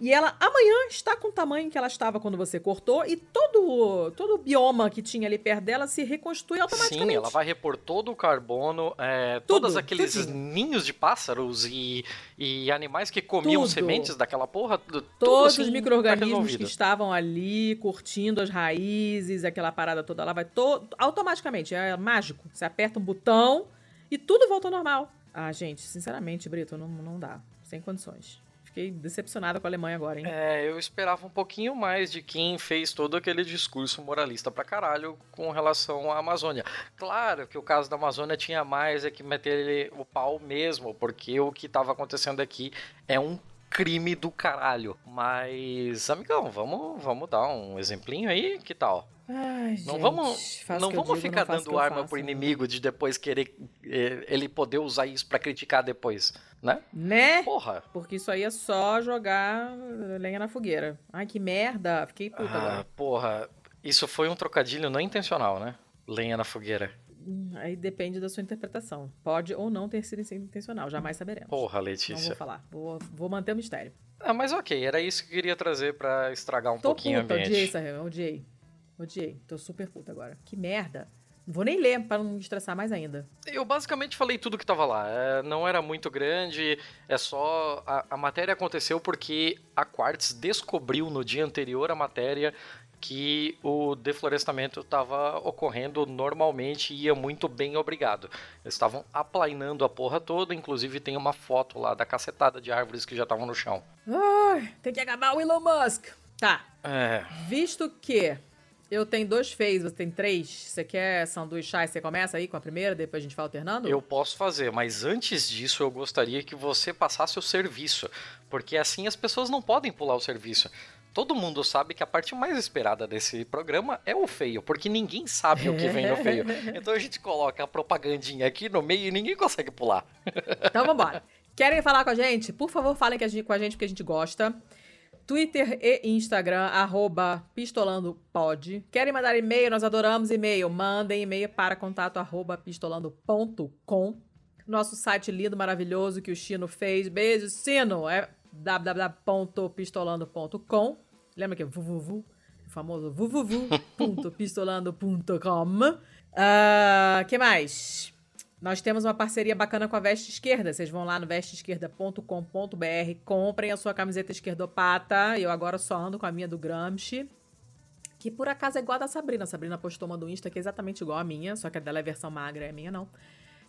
e ela amanhã está com o tamanho que ela estava quando você cortou e todo, todo o bioma que tinha ali perto dela se reconstitui automaticamente. Sim, ela vai repor todo o carbono, é, Tudo, todos aqueles tudinho. ninhos de pássaros e, e animais que comiam tudo. sementes daquela porra. Todos assim, os micro-organismos que estavam ali curtindo as raízes, aquela parada toda, ela vai to automaticamente, é mágico. Você aperta um botão e tudo volta ao normal. Ah, gente, sinceramente, Brito, não, não dá. Sem condições. Fiquei decepcionada com a Alemanha agora, hein? É, eu esperava um pouquinho mais de quem fez todo aquele discurso moralista pra caralho com relação à Amazônia. Claro que o caso da Amazônia tinha mais é que meter o pau mesmo, porque o que estava acontecendo aqui é um crime do caralho. Mas, amigão, vamos, vamos dar um exemplinho aí, que tal? Ai, não gente, vamos, não vamos digo, ficar não dando arma pro inimigo de depois querer eh, ele poder usar isso para criticar depois, né? Né? Porra. Porque isso aí é só jogar lenha na fogueira. Ai, que merda. Fiquei puta ah, agora. Porra, isso foi um trocadilho não intencional, né? Lenha na fogueira. Hum, aí depende da sua interpretação. Pode ou não ter sido intencional, jamais saberemos. Porra, Letícia. Não vou falar. Vou, vou manter o mistério. Ah, mas ok, era isso que eu queria trazer para estragar um Tô pouquinho puta, o ambiente. Odiei, Sahel, odiei. Odiei. Tô super puta agora. Que merda. Vou nem ler para não me estressar mais ainda. Eu basicamente falei tudo que tava lá. É, não era muito grande, é só. A, a matéria aconteceu porque a Quartz descobriu no dia anterior a matéria que o deflorestamento estava ocorrendo normalmente e ia muito bem, obrigado. Eles estavam aplainando a porra toda, inclusive tem uma foto lá da cacetada de árvores que já estavam no chão. Ai, tem que acabar o Elon Musk. Tá. É. Visto que eu tenho dois feios, você tem três. Você quer sanduichar e você começa aí com a primeira, depois a gente vai alternando? Eu posso fazer, mas antes disso eu gostaria que você passasse o serviço, porque assim as pessoas não podem pular o serviço. Todo mundo sabe que a parte mais esperada desse programa é o feio, porque ninguém sabe o que vem no feio. Então a gente coloca a propagandinha aqui no meio e ninguém consegue pular. Então vambora. Querem falar com a gente? Por favor, falem com a gente porque a gente gosta. Twitter e Instagram, arroba pistolandopod. Querem mandar e-mail? Nós adoramos e-mail. Mandem e-mail para contato arroba pistolando.com. Nosso site lindo, maravilhoso que o Chino fez. Beijo, Sino! É www.pistolando.com. Lembra que é www, o famoso www.pistolando.com. O uh, que mais? Nós temos uma parceria bacana com a Veste Esquerda. Vocês vão lá no vesteesquerda.com.br, comprem a sua camiseta esquerdopata. Eu agora só ando com a minha do Gramsci. Que por acaso é igual a da Sabrina. A Sabrina postou uma do Insta que é exatamente igual a minha, só que a dela é versão magra, é a minha não.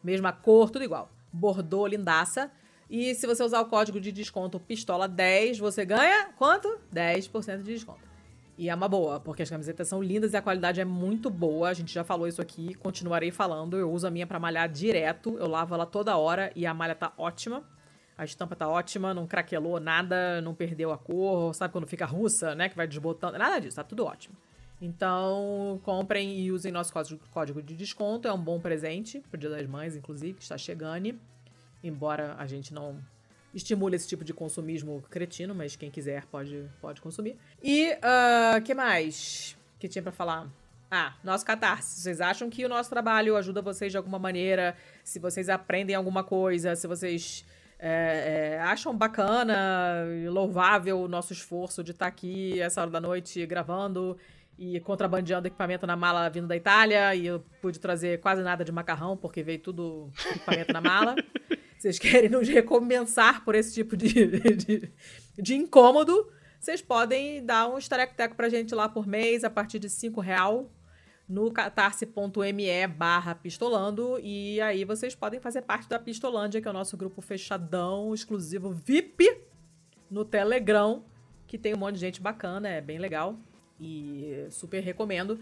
Mesma cor, tudo igual. Bordô, lindaça. E se você usar o código de desconto PISTOLA10, você ganha quanto? 10% de desconto. E é uma boa, porque as camisetas são lindas e a qualidade é muito boa. A gente já falou isso aqui, continuarei falando. Eu uso a minha para malhar direto, eu lavo ela toda hora e a malha tá ótima. A estampa tá ótima, não craquelou nada, não perdeu a cor, sabe quando fica russa, né, que vai desbotando, nada disso, tá tudo ótimo. Então, comprem e usem nosso código de desconto, é um bom presente pro Dia das Mães, inclusive, que está chegando. Embora a gente não estimula esse tipo de consumismo cretino, mas quem quiser pode, pode consumir. E o uh, que mais que tinha para falar? Ah, nosso catarse. Vocês acham que o nosso trabalho ajuda vocês de alguma maneira? Se vocês aprendem alguma coisa, se vocês é, é, acham bacana louvável o nosso esforço de estar tá aqui essa hora da noite gravando e contrabandeando equipamento na mala vindo da Itália e eu pude trazer quase nada de macarrão porque veio tudo equipamento na mala. vocês querem nos recompensar por esse tipo de, de, de incômodo, vocês podem dar um estarecteco pra gente lá por mês, a partir de 5 real no catarse.me barra pistolando e aí vocês podem fazer parte da Pistolândia, que é o nosso grupo fechadão, exclusivo VIP no Telegram, que tem um monte de gente bacana, é bem legal e super recomendo.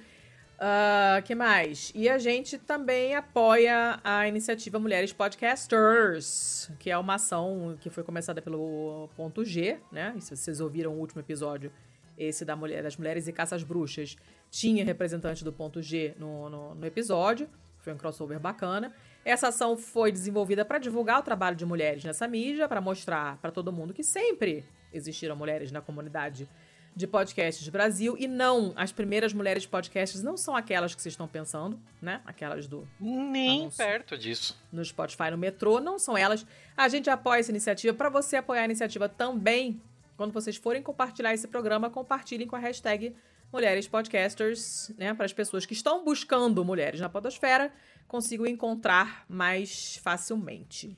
Uh, que mais? E a gente também apoia a iniciativa Mulheres Podcasters, que é uma ação que foi começada pelo Ponto G, né? E se vocês ouviram o último episódio, esse da mulher, das Mulheres e Caças Bruxas, tinha representante do Ponto G no, no, no episódio. Foi um crossover bacana. Essa ação foi desenvolvida para divulgar o trabalho de mulheres nessa mídia, para mostrar para todo mundo que sempre existiram mulheres na comunidade de podcasts do Brasil e não as primeiras mulheres podcasts não são aquelas que vocês estão pensando, né? Aquelas do nem anúncio, perto disso. No Spotify, no metrô, não são elas. A gente apoia essa iniciativa para você apoiar a iniciativa também. Quando vocês forem compartilhar esse programa, compartilhem com a hashtag Mulheres Podcasters, né? Para as pessoas que estão buscando mulheres na podosfera consigam encontrar mais facilmente.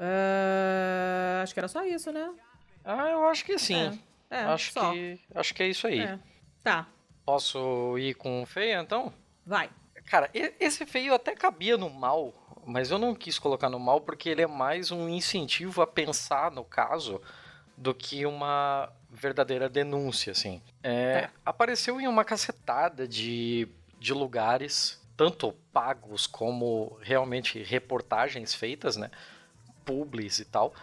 Uh, acho que era só isso, né? Ah, eu acho que sim. É. É, acho só. que acho que é isso aí. É. Tá. Posso ir com o feio então? Vai. Cara, esse feio até cabia no mal, mas eu não quis colocar no mal porque ele é mais um incentivo a pensar no caso do que uma verdadeira denúncia, assim. É, tá. Apareceu em uma cacetada de, de lugares, tanto pagos como realmente reportagens feitas, né? Publis e tal.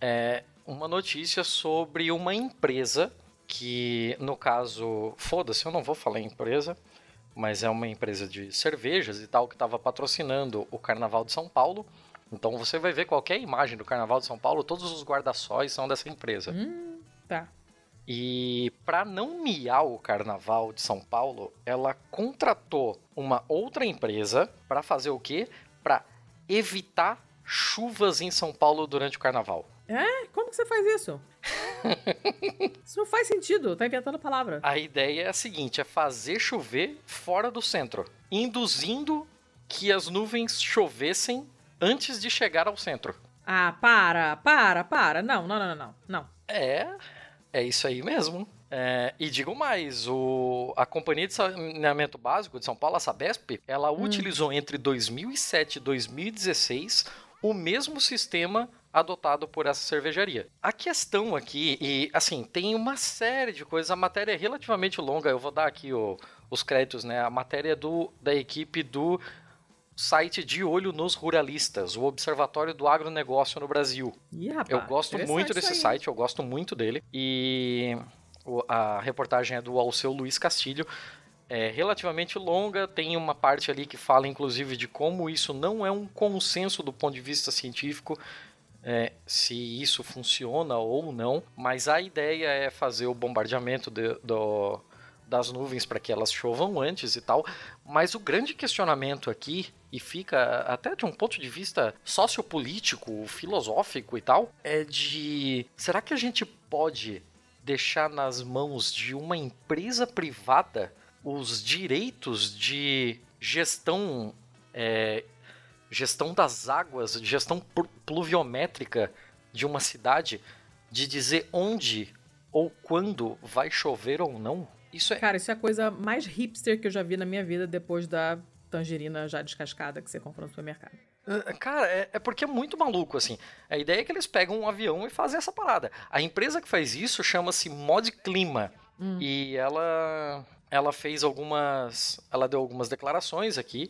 É, uma notícia sobre uma empresa que, no caso, foda-se, eu não vou falar empresa, mas é uma empresa de cervejas e tal que estava patrocinando o Carnaval de São Paulo. Então você vai ver qualquer imagem do Carnaval de São Paulo, todos os guarda-sóis são dessa empresa. Hum, tá. E para não miar o Carnaval de São Paulo, ela contratou uma outra empresa para fazer o quê? Para evitar chuvas em São Paulo durante o Carnaval. É? Como que você faz isso? isso não faz sentido, tá inventando palavra. A ideia é a seguinte: é fazer chover fora do centro, induzindo que as nuvens chovessem antes de chegar ao centro. Ah, para, para, para. Não, não, não, não, não. É, é isso aí mesmo. É, e digo mais, o, a Companhia de Saneamento Básico de São Paulo, a Sabesp, ela hum. utilizou entre 2007 e 2016 o mesmo sistema adotado por essa cervejaria. A questão aqui, e assim, tem uma série de coisas, a matéria é relativamente longa, eu vou dar aqui o, os créditos, né? A matéria é do, da equipe do site De Olho nos Ruralistas, o Observatório do Agronegócio no Brasil. Rapaz, eu gosto muito desse site, eu gosto muito dele. E a reportagem é do Alceu Luiz Castilho. É relativamente longa, tem uma parte ali que fala inclusive de como isso não é um consenso do ponto de vista científico é, se isso funciona ou não, mas a ideia é fazer o bombardeamento de, do, das nuvens para que elas chovam antes e tal. Mas o grande questionamento aqui, e fica até de um ponto de vista sociopolítico, filosófico e tal, é de será que a gente pode deixar nas mãos de uma empresa privada os direitos de gestão é, gestão das águas, gestão pluviométrica de uma cidade, de dizer onde ou quando vai chover ou não. Isso é. Cara, isso é a coisa mais hipster que eu já vi na minha vida depois da tangerina já descascada que você compra no supermercado. Ah, cara, é, é, porque é muito maluco, assim. A ideia é que eles pegam um avião e fazem essa parada. A empresa que faz isso chama-se Mod Clima. Hum. E ela, ela fez algumas. Ela deu algumas declarações aqui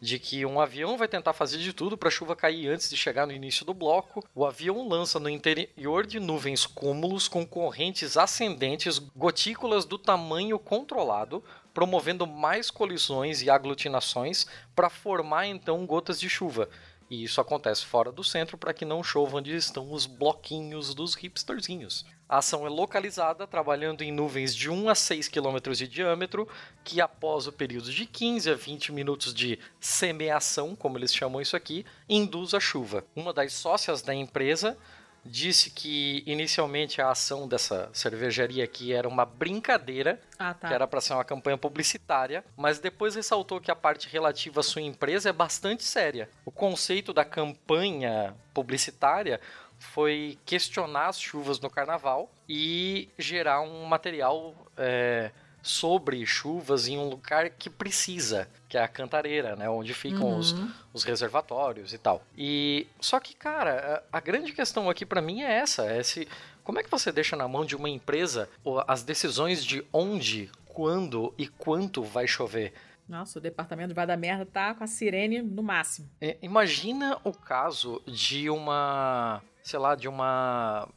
de que um avião vai tentar fazer de tudo para a chuva cair antes de chegar no início do bloco. O avião lança no interior de nuvens cúmulos com correntes ascendentes, gotículas do tamanho controlado, promovendo mais colisões e aglutinações para formar então gotas de chuva. E isso acontece fora do centro para que não chova onde estão os bloquinhos dos hipsterzinhos. A ação é localizada trabalhando em nuvens de 1 a 6 km de diâmetro, que após o período de 15 a 20 minutos de semeação, como eles chamam isso aqui, induz a chuva. Uma das sócias da empresa disse que inicialmente a ação dessa cervejaria aqui era uma brincadeira, ah, tá. que era para ser uma campanha publicitária, mas depois ressaltou que a parte relativa à sua empresa é bastante séria. O conceito da campanha publicitária foi questionar as chuvas no carnaval e gerar um material é, sobre chuvas em um lugar que precisa, que é a cantareira, né? Onde ficam uhum. os, os reservatórios e tal. E só que, cara, a, a grande questão aqui para mim é essa: é se como é que você deixa na mão de uma empresa as decisões de onde, quando e quanto vai chover? Nossa, o departamento Vai da Merda tá com a sirene no máximo. É, imagina o caso de uma, sei lá, de uma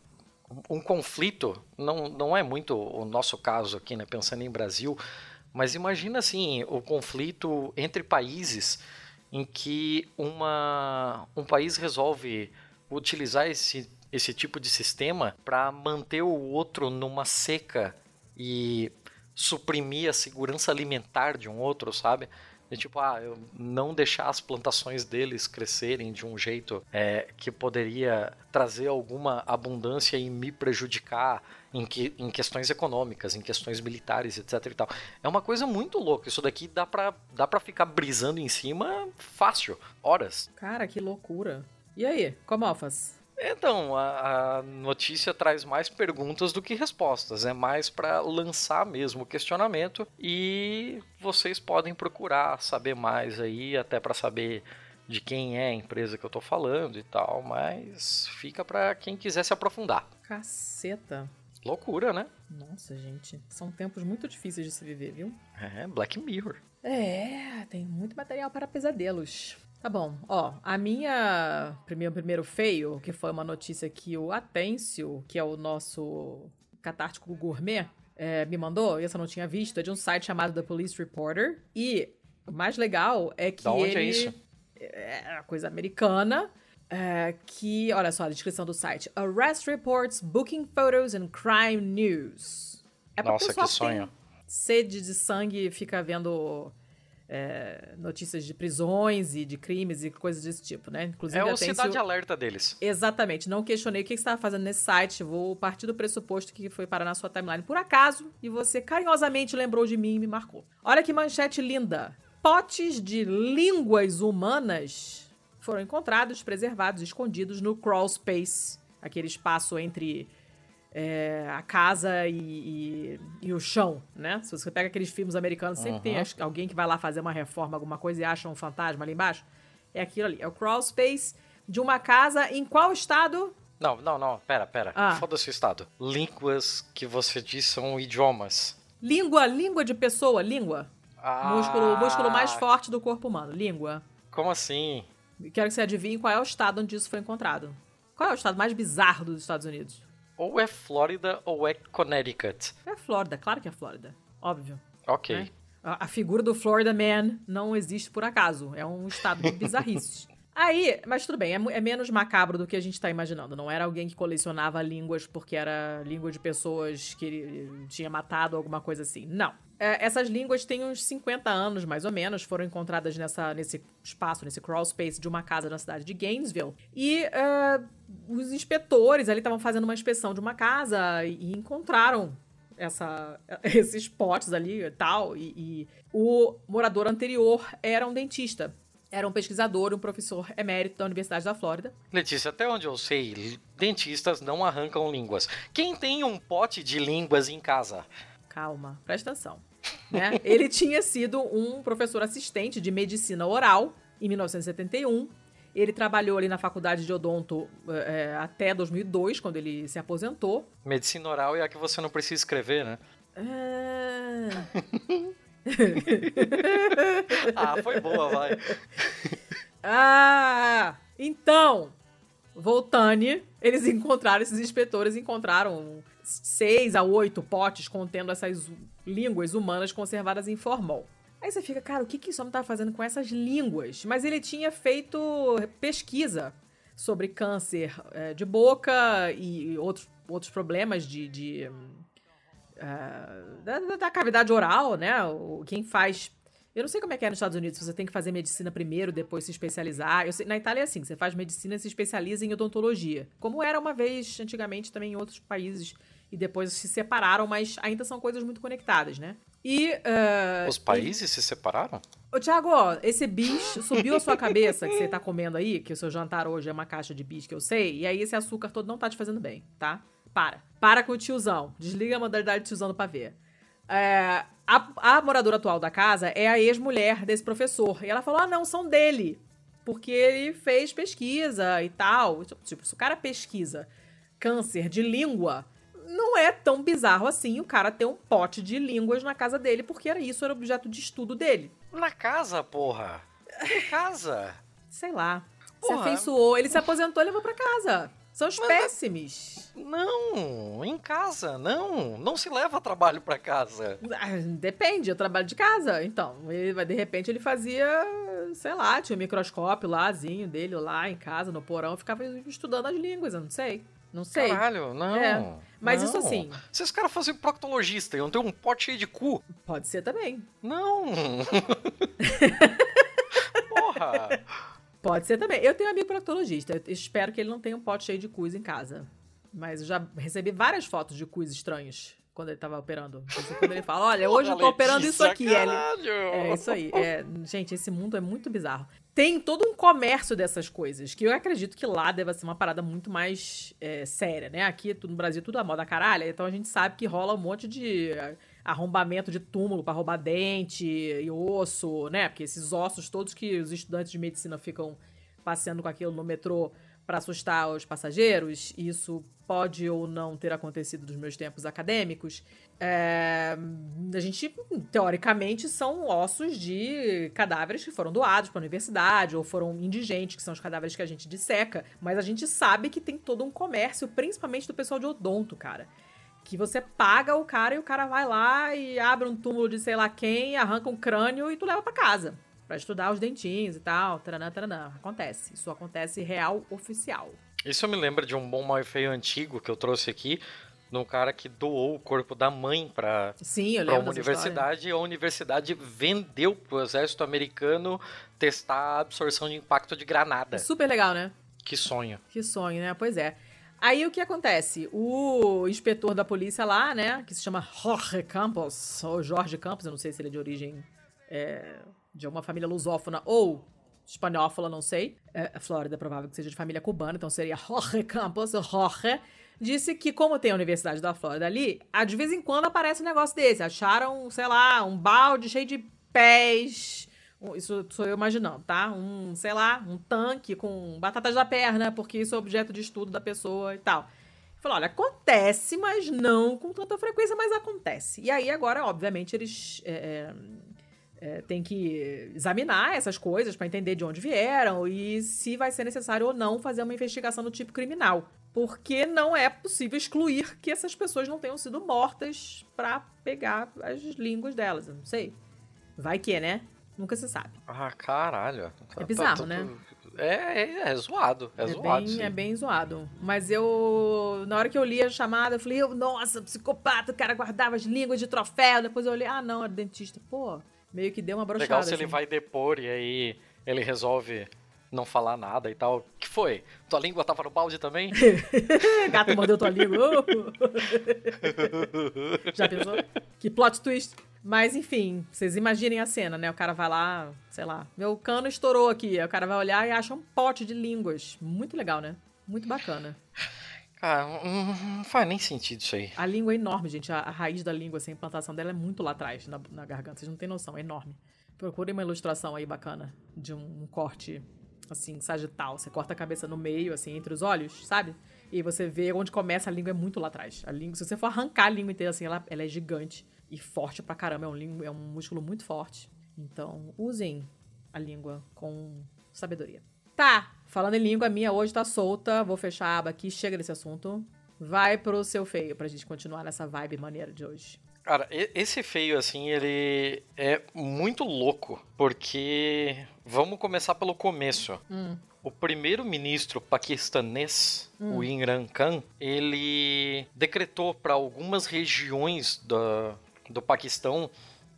um conflito, não, não é muito o nosso caso aqui, né, pensando em Brasil, mas imagina assim, o conflito entre países em que uma, um país resolve utilizar esse, esse tipo de sistema para manter o outro numa seca e suprimir a segurança alimentar de um outro, sabe? Tipo, ah, eu não deixar as plantações deles crescerem de um jeito é, que poderia trazer alguma abundância e me prejudicar em, que, em questões econômicas, em questões militares, etc e tal. É uma coisa muito louca. Isso daqui dá pra, dá pra ficar brisando em cima fácil, horas. Cara, que loucura. E aí, como alfas? Então, a, a, notícia traz mais perguntas do que respostas. É mais para lançar mesmo o questionamento e vocês podem procurar saber mais aí, até para saber de quem é a empresa que eu tô falando e tal, mas fica para quem quiser se aprofundar. Caceta. Loucura, né? Nossa, gente, são tempos muito difíceis de se viver, viu? É, Black Mirror. É, tem muito material para pesadelos. Tá bom, ó, a minha primeiro, primeiro feio, que foi uma notícia que o Atêncio, que é o nosso catártico gourmet, é, me mandou, e essa eu não tinha visto, é de um site chamado The Police Reporter, e o mais legal é que da onde ele... é isso? É uma coisa americana, é, que, olha só a descrição do site, Arrest Reports, Booking Photos and Crime News. É Nossa, que sonho. Sede de sangue fica vendo é, notícias de prisões e de crimes e coisas desse tipo, né? Inclusive, é o cidade alerta deles. Exatamente. Não questionei o que você estava fazendo nesse site. Vou partir do pressuposto que foi parar na sua timeline por acaso e você carinhosamente lembrou de mim e me marcou. Olha que manchete linda. Potes de línguas humanas foram encontrados, preservados, escondidos no crawl space, aquele espaço entre é, a casa e, e, e, o chão, né? Se você pega aqueles filmes americanos, sempre uhum. tem alguém que vai lá fazer uma reforma, alguma coisa e acha um fantasma ali embaixo. É aquilo ali. É o crawl space de uma casa em qual estado? Não, não, não. Pera, pera. Ah. Foda-se o estado. Línguas que você diz são idiomas. Língua, língua de pessoa, língua. Ah. Músculo, músculo mais forte do corpo humano, língua. Como assim? Quero que você adivinhe qual é o estado onde isso foi encontrado. Qual é o estado mais bizarro dos Estados Unidos? Ou é Flórida ou é Connecticut. É Flórida, claro que é Flórida. Óbvio. Ok. Né? A, figura do Florida Man não existe por acaso. É um estado de bizarrice. Aí, mas tudo bem, é, é, menos macabro do que a gente tá imaginando. Não era alguém que colecionava línguas porque era língua de pessoas que ele tinha matado, alguma coisa assim. Não. É, essas línguas têm uns 50 anos, mais ou menos, foram encontradas nessa, nesse espaço, nesse crawl space de uma casa na cidade de Gainesville. E uh, os inspetores ali estavam fazendo uma inspeção de uma casa e, encontraram essa, esses potes ali e tal. E, e o morador anterior era um dentista era um pesquisador, um professor emérito da Universidade da Flórida. Letícia, até onde eu sei, dentistas não arrancam línguas. Quem tem um pote de línguas em casa? Calma, presta atenção. Né? Ele tinha sido um professor assistente de medicina oral em 1971. Ele trabalhou ali na faculdade de odonto é, até 2002, quando ele se aposentou. Medicina oral é a que você não precisa escrever, né? É... ah, foi boa, vai. ah, então, voltando, eles encontraram, esses inspetores encontraram seis a oito potes contendo essas línguas humanas conservadas em formol. Aí você fica, cara, o que, que esse homem tá fazendo com essas línguas? Mas ele tinha feito pesquisa sobre câncer é, de boca e outros, outros problemas de, de uh, da, da, cavidade oral, né? Quem faz. Eu não sei como é que é nos Estados Unidos, se você tem que fazer medicina primeiro, depois se especializar. Sei, na Itália é assim, você faz medicina e se especializa em odontologia. Como era uma vez antigamente também em outros países e depois se separaram, mas ainda são coisas muito conectadas, né? E. Uh, Os países e... se separaram? Ô, Thiago, ó, esse bicho subiu a sua cabeça que você tá comendo aí, que o seu jantar hoje é uma caixa de bis que eu sei, e aí esse açúcar todo não tá te fazendo bem, tá? Para. Para com o tiozão. Desliga a modalidade de tiozão do pavê. É, a, a moradora atual da casa é a ex-mulher desse professor. E ela falou: ah, não, são dele. Porque ele fez pesquisa e tal. Tipo, se o cara pesquisa câncer de língua, não é tão bizarro assim o cara ter um pote de línguas na casa dele, porque era isso, era objeto de estudo dele. Na casa, porra. Na casa. Sei lá. Porra. Se afeiçoou, ele se aposentou e levou pra casa. São os Mas- péssimos. Não, em casa, não. Não se leva trabalho pra casa. Ah, Depende, eu trabalho de casa. Então, ele, de repente ele fazia, sei lá, tinha um microscópio lázinho dele lá em casa, no porão, ficava estudando as línguas, eu não sei. Não sei. Caralho, não. É, Mas não. isso assim, Se esse cara fosse proctologista e não ter um pote cheio de cu, pode ser também. não. porra. Pode ser também. Eu tenho um amigo proctologista. Eu espero que ele não tenha um pote cheio de cus em casa. Mas eu já recebi várias fotos de cus estranhos quando ele tava operando. Em Quando ele fala, olha, hoje eu tô operando isso aqui. Ele. É isso aí. É, gente, esse mundo é muito bizarro. Tem todo um comércio dessas coisas, que eu acredito que lá deve ser uma parada muito mais é, séria, né? Aqui no Brasil tudo é moda caralho, então a gente sabe que rola um monte de é, arrombamento de túmulo pra roubar dente e osso, né? Porque esses ossos todos que os estudantes de medicina ficam passeando com aquilo no metrô pra assustar os passageiros, isso pode ou não ter acontecido nos meus tempos acadêmicos. É, a gente, teoricamente, são ossos de cadáveres que foram doados para a universidade ou foram indigentes, que são os cadáveres que a gente disseca. Mas a gente sabe que tem todo um comércio, principalmente do pessoal de odonto, cara. Que você paga o cara e o cara vai lá e abre um túmulo de sei lá quem, arranca um crânio e tu leva para casa. Pra estudar os dentinhos e tal. Taranã, taranã. Acontece. Isso acontece real oficial. Isso me lembra de um bom mal e feio antigo que eu trouxe aqui, de um cara que doou o corpo da mãe lembro uma dessa história. universidade e a universidade vendeu pro exército americano testar a absorção de impacto de granada. Super legal, né? Que sonho. Que sonho, né? Pois é. Aí o que acontece? O inspetor da polícia lá, né? Que se chama Jorge Campos, ou Jorge Campos, eu não sei se ele é de origem é, de alguma família lusófona ou espanhófona, não sei. É, a Flórida provável que seja de família cubana, então seria Jorge Campos, Jorge. Disse que, como tem a Universidade da Flórida ali, de vez em quando aparece um negócio desse. Acharam, sei lá, um balde cheio de pés. Isso sou eu imaginando, tá? Um, sei lá, um tanque com batatas da perna, porque isso é objeto de estudo da pessoa e tal. Falou, olha, acontece, mas não com tanta frequência, mas acontece. E aí, agora, obviamente, eles é, é, têm que examinar essas coisas para entender de onde vieram e se vai ser necessário ou não fazer uma investigação do tipo criminal. Porque não é possível excluir que essas pessoas não tenham sido mortas para pegar as línguas delas. Eu não sei. Vai que, né? Nunca se sabe. Ah, caralho. É bizarro, né? É, é, é zoado. É, É, zoado. bem, sim. é bem zoado. Mas eu, na hora que eu li a chamada, eu falei, nossa, psicopata, o cara guardava as línguas de troféu. Depois eu olhei, ah, não, era dentista. Pô, meio que deu uma brochada. Legal se ele assim. vai depor e aí ele resolve não falar nada e tal. que foi? Tua língua tava no balde também? Gato mordeu tua língua. Já pensou? Que plot twist. Mas, enfim, vocês imaginem a cena, né? O cara vai lá, sei lá, meu cano estourou aqui. Aí o cara vai olhar e acha um pote de línguas. Muito legal, né? Muito bacana. Não não faz nem sentido isso aí. A língua é enorme, gente. A, a raiz da língua, assim, a implantação dela é muito lá atrás, na, na garganta. Vocês não têm noção, é enorme. Procurem uma ilustração aí bacana de um, um corte, assim, sagital. Você corta a cabeça no meio, assim, entre os olhos, sabe? E você vê onde começa a língua é muito lá atrás. A língua, se você for arrancar a língua inteira, assim, ela, ela é gigante e forte pra caramba. É um, língua, é um músculo muito forte. Então, usem a língua com sabedoria. Tá, falando em língua, a minha hoje tá solta. Vou fechar a aba aqui, chega desse assunto. Vai pro seu feio pra gente continuar nessa vibe maneira de hoje. Cara, esse feio, assim, ele é muito louco, porque vamos começar pelo começo. Hum. O primeiro-ministro paquistanês, o Imran Khan, ele decretou para algumas regiões da, do Paquistão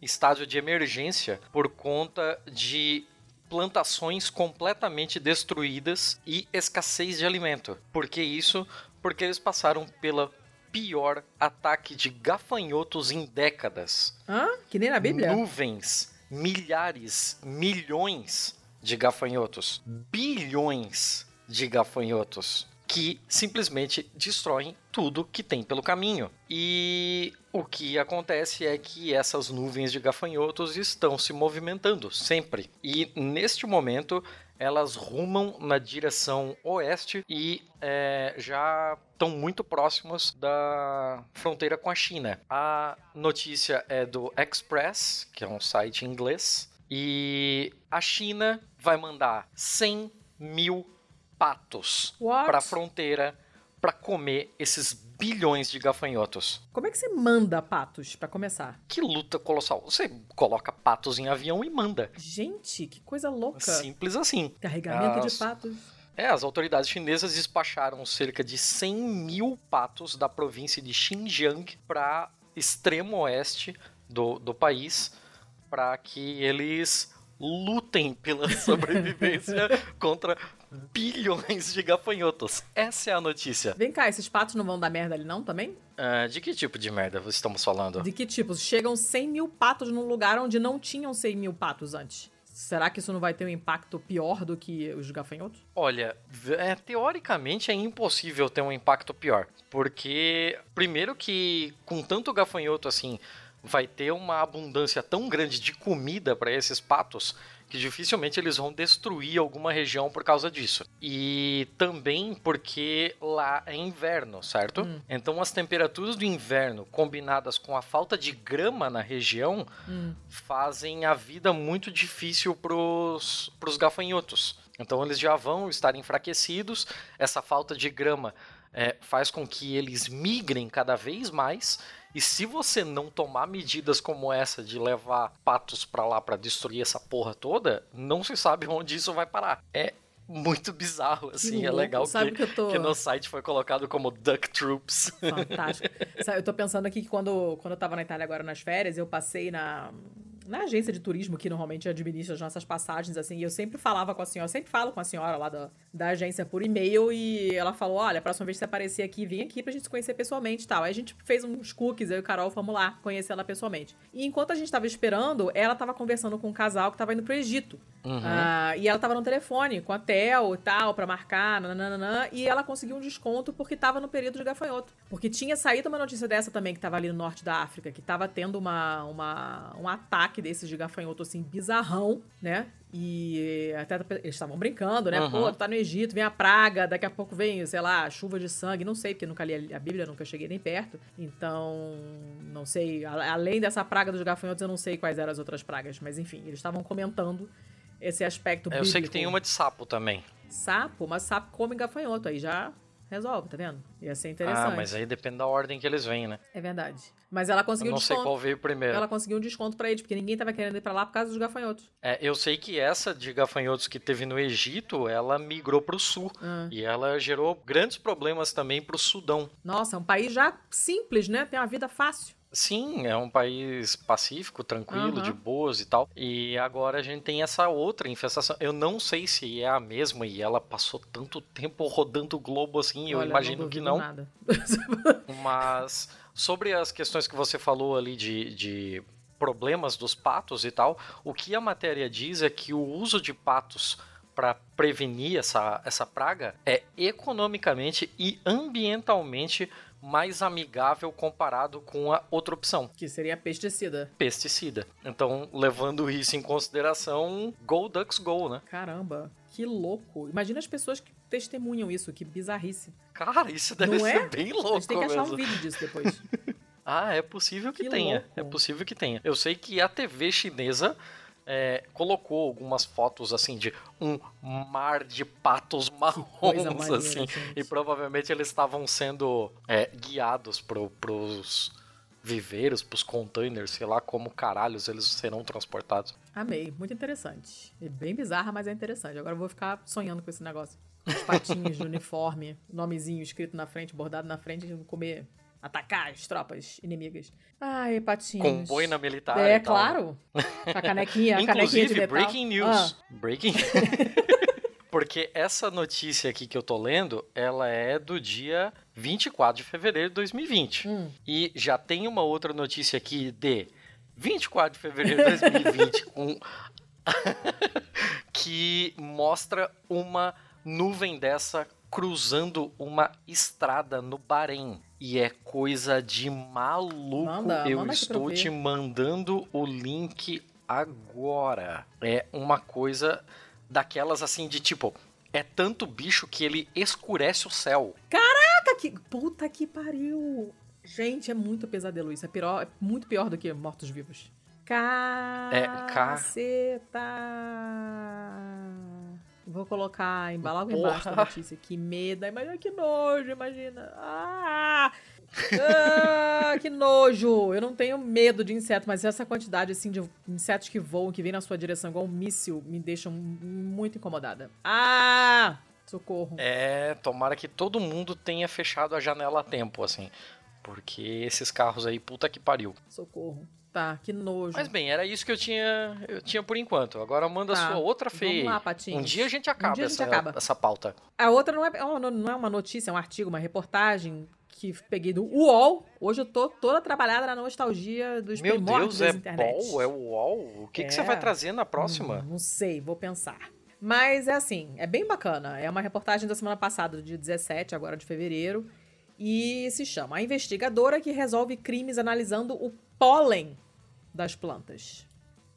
estágio de emergência por conta de plantações completamente destruídas e escassez de alimento. Por que isso? Porque eles passaram pela pior ataque de gafanhotos em décadas. Hã? Que nem na Bíblia? Nuvens, milhares, milhões de gafanhotos, bilhões de gafanhotos que simplesmente destroem tudo que tem pelo caminho. E o que acontece é que essas nuvens de gafanhotos estão se movimentando sempre. E neste momento, elas rumam na direção oeste e é, já estão muito próximas da fronteira com a China. A notícia é do Express, que é um site inglês, e a China vai mandar 100 mil patos para a fronteira para comer esses bilhões de gafanhotos. Como é que você manda patos, para começar? Que luta colossal. Você coloca patos em avião e manda. Gente, que coisa louca. Simples assim. Carregamento As... de patos. É, as autoridades chinesas despacharam cerca de 100 mil patos da província de Xinjiang para extremo oeste do, do país, para que eles lutem pela sobrevivência contra bilhões de gafanhotos. Essa é a notícia. Vem cá, esses patos não vão dar merda ali não também? Uh, de que tipo de merda estamos falando? De que tipo? Chegam 100 mil patos num lugar onde não tinham 100 mil patos antes. Será que isso não vai ter um impacto pior do que os gafanhotos? Olha, é, teoricamente é impossível ter um impacto pior. Porque, primeiro que com tanto gafanhoto assim, vai ter uma abundância tão grande de comida para esses patos que dificilmente eles vão destruir alguma região por causa disso. E também porque lá é inverno, certo? Hum. Então as temperaturas do inverno combinadas com a falta de grama na região hum. fazem a vida muito difícil pros, pros gafanhotos. Então eles já vão estar enfraquecidos, essa falta de grama é, faz com que eles migrem cada vez mais e se você não tomar medidas como essa de levar patos para lá para destruir essa porra toda, não se sabe onde isso vai parar. É muito bizarro, assim. É legal que, que, eu tô... que no site foi colocado como Duck Troops. Fantástico. Eu tô pensando aqui que quando, quando eu tava na Itália agora nas férias, eu passei na na agência de turismo que normalmente administra as nossas passagens, assim, e eu sempre falava com a senhora, eu sempre falo com a senhora lá da, da agência por e-mail e ela falou: olha, a próxima vez que você aparecer aqui, vem aqui pra gente se conhecer pessoalmente e tal. Aí a gente fez uns cookies, eu e o Carol fomos lá conhecer ela pessoalmente. E enquanto a gente tava esperando, ela tava conversando com um casal que tava indo pro Egito. Uhum. Uh, e ela tava no telefone com a Tel e tal, pra marcar, nananana, e ela conseguiu um desconto porque tava no período de gafanhoto. Porque tinha saído uma notícia dessa também, que tava ali no norte da África, que tava tendo uma, uma, um ataque desses de gafanhoto, assim, bizarrão, né? E até eles estavam brincando, né? Uhum. Pô, tá no Egito, vem a praga, daqui a pouco vem, sei lá, chuva de sangue, não sei, porque nunca li a Bíblia, nunca cheguei nem perto. Então, não sei, além dessa praga dos gafanhotos, eu não sei quais eram as outras pragas, mas enfim, eles estavam comentando esse aspecto é, Eu sei que tem uma de sapo também. Sapo? Mas sapo come gafanhoto, aí já resolve, tá vendo? Ia ser interessante. Ah, mas aí depende da ordem que eles vêm, né? É verdade. Mas ela conseguiu eu não desconto. sei qual veio primeiro. Ela conseguiu um desconto para eles, porque ninguém tava querendo ir para lá por causa dos gafanhotos. É, eu sei que essa de gafanhotos que teve no Egito, ela migrou pro sul. Ah. E ela gerou grandes problemas também pro Sudão. Nossa, é um país já simples, né? Tem uma vida fácil. Sim, é um país pacífico, tranquilo, uhum. de boas e tal. E agora a gente tem essa outra infestação. Eu não sei se é a mesma e ela passou tanto tempo rodando o globo assim, eu imagino não que não. Nada. Mas sobre as questões que você falou ali de, de problemas dos patos e tal, o que a matéria diz é que o uso de patos para prevenir essa, essa praga é economicamente e ambientalmente mais amigável comparado com a outra opção. Que seria pesticida. Pesticida. Então, levando isso em consideração, go ducks go, né? Caramba, que louco. Imagina as pessoas que testemunham isso, que bizarrice. Cara, isso deve Não ser é? bem louco A gente tem que achar mesmo. um vídeo disso depois. ah, é possível que, que tenha. Louco. É possível que tenha. Eu sei que a TV chinesa é, colocou algumas fotos assim de um mar de patos marrons maneira, assim gente. e provavelmente eles estavam sendo é, guiados pro, pros viveiros, pros containers, sei lá como caralhos eles serão transportados. Amei, muito interessante. É bem bizarra, mas é interessante. Agora eu vou ficar sonhando com esse negócio. Os patinhos de uniforme, nomezinho escrito na frente, bordado na frente, comer atacar as tropas inimigas. Ai, patinhos. Com boina militar. É, claro. A canequinha, a canequinha de Inclusive, metal. breaking news. Ah, Breaking Porque essa notícia aqui que eu tô lendo, ela é do dia 24 de fevereiro de 2020. Hum. E já tem uma outra notícia aqui de 24 de fevereiro de 2020 com que mostra uma nuvem dessa cruzando uma estrada no Bahrein. E é coisa de maluco. Manda, eu manda estou te mandando o link agora. É uma coisa daquelas assim de tipo, é tanto bicho que ele escurece o céu. Caraca, que. Puta que pariu! Gente, é muito pesadelo isso. É, pior, é muito pior do que mortos-vivos. Caceta! Vou colocar, embalar logo embaixo da notícia. Que medo. Imagina que nojo, imagina. Ah! ah, que nojo! Eu não tenho medo de inseto, mas essa quantidade assim de insetos que voam, que vêm na sua direção igual um míssil, me deixam muito incomodada. Ah! Socorro. É, tomara que todo mundo tenha fechado a janela a tempo, assim. Porque esses carros aí, puta que pariu. Socorro. Tá, que nojo. Mas bem, era isso que eu tinha, eu tinha por enquanto. Agora manda tá. a sua outra feia. Vamos lá, Patinhos. Um dia a gente acaba, um a gente essa, acaba. essa pauta. A outra não é, é não é uma notícia, é um artigo, uma reportagem que peguei do UOL. Hoje eu tô toda trabalhada na nostalgia dos Meu Deus, é internet. UOL? É UOL? O que, é. que você vai trazer na próxima? Hum, não sei, vou pensar. Mas é assim, é bem bacana. É uma reportagem da semana passada, do dia 17, agora de fevereiro. E se chama A Investigadora que Resolve Crimes Analisando o Pólen das Plantas.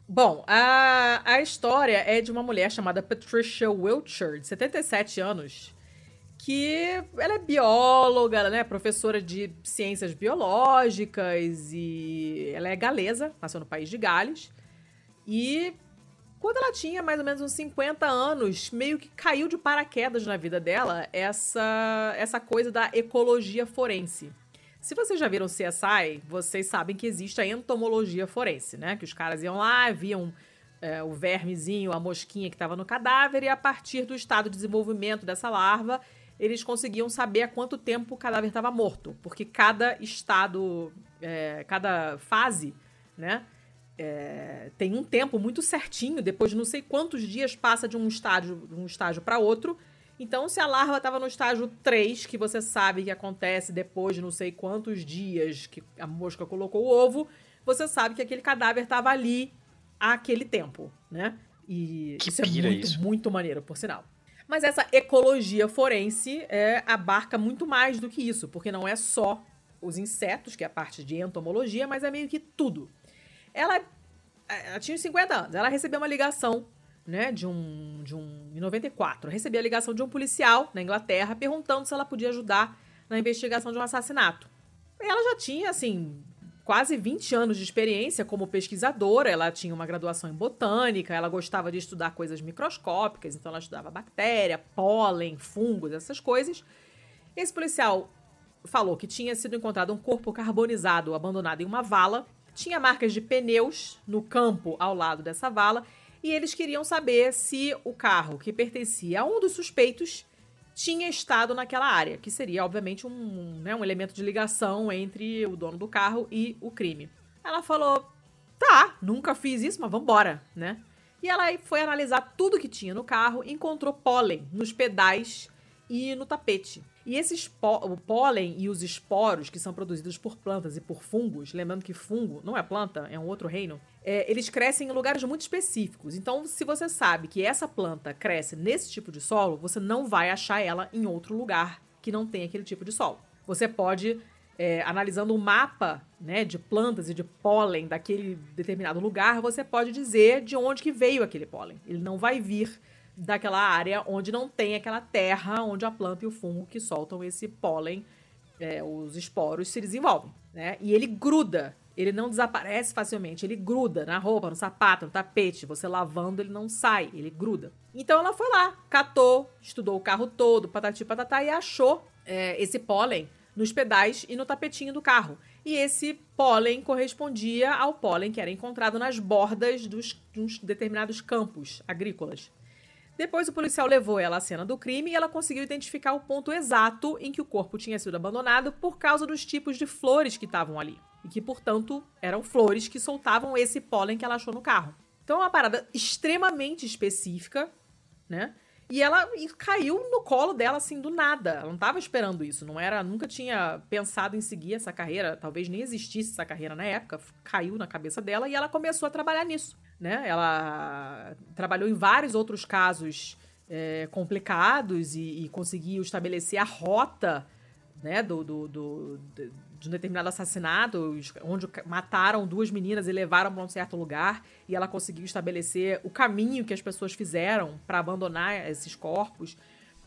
Bom, a, a história é de uma mulher chamada Patricia Wiltshire, de 77 anos, que ela é bióloga, né, professora de ciências biológicas e ela é galesa, nasceu no país de Gales. E quando ela tinha mais ou menos uns 50 anos, meio que caiu de paraquedas na vida dela essa, essa coisa da ecologia forense. Se vocês já viram CSI, vocês sabem que existe a entomologia forense, né? Que os caras iam lá, viam é, o vermezinho, a mosquinha que estava no cadáver, e a partir do estado de desenvolvimento dessa larva, eles conseguiam saber há quanto tempo o cadáver estava morto. Porque cada estado, é, cada fase, né? é, tem um tempo muito certinho, depois de não sei quantos dias passa de um estágio, de um estágio para outro. Então, se a larva estava no estágio 3, que você sabe que acontece depois de não sei quantos dias que a mosca colocou o ovo, você sabe que aquele cadáver estava ali há aquele tempo, né? E que isso é muito, isso. muito maneiro, por sinal. Mas essa ecologia forense é, abarca muito mais do que isso, porque não é só os insetos, que é a parte de entomologia, mas é meio que tudo. Ela, ela tinha 50 anos. Ela recebeu uma ligação, né, de um, de um. Em 94. Recebia a ligação de um policial na Inglaterra perguntando se ela podia ajudar na investigação de um assassinato. Ela já tinha, assim, quase 20 anos de experiência como pesquisadora. Ela tinha uma graduação em botânica, ela gostava de estudar coisas microscópicas, então ela estudava bactéria, pólen, fungos, essas coisas. Esse policial falou que tinha sido encontrado um corpo carbonizado abandonado em uma vala tinha marcas de pneus no campo ao lado dessa vala e eles queriam saber se o carro que pertencia a um dos suspeitos tinha estado naquela área, que seria, obviamente, um, né, um elemento de ligação entre o dono do carro e o crime. Ela falou: tá, nunca fiz isso, mas vambora, né? E ela foi analisar tudo que tinha no carro, encontrou pólen nos pedais e no tapete. E esses o pólen e os esporos que são produzidos por plantas e por fungos, lembrando que fungo não é planta, é um outro reino, é, eles crescem em lugares muito específicos. Então, se você sabe que essa planta cresce nesse tipo de solo, você não vai achar ela em outro lugar que não tem aquele tipo de solo. Você pode, é, analisando um mapa né, de plantas e de pólen daquele determinado lugar, você pode dizer de onde que veio aquele pólen. Ele não vai vir daquela área onde não tem aquela terra onde a planta e o fungo que soltam esse pólen, é, os esporos, se desenvolvem. Né? E ele gruda, ele não desaparece facilmente, ele gruda na roupa, no sapato, no tapete. Você lavando, ele não sai, ele gruda. Então ela foi lá, catou, estudou o carro todo, patati patatá, e achou é, esse pólen nos pedais e no tapetinho do carro. E esse pólen correspondia ao pólen que era encontrado nas bordas dos, dos determinados campos agrícolas. Depois o policial levou ela à cena do crime e ela conseguiu identificar o ponto exato em que o corpo tinha sido abandonado por causa dos tipos de flores que estavam ali. E que, portanto, eram flores que soltavam esse pólen que ela achou no carro. Então é uma parada extremamente específica, né? E ela caiu no colo dela assim do nada. Ela não estava esperando isso, não era, nunca tinha pensado em seguir essa carreira, talvez nem existisse essa carreira na época, caiu na cabeça dela e ela começou a trabalhar nisso, né? Ela trabalhou em vários outros casos é, complicados e, e, conseguiu estabelecer a rota, né, do, do, do, de um determinado assassinato, onde mataram duas meninas e levaram para um certo lugar, e ela conseguiu estabelecer o caminho que as pessoas fizeram para abandonar esses corpos.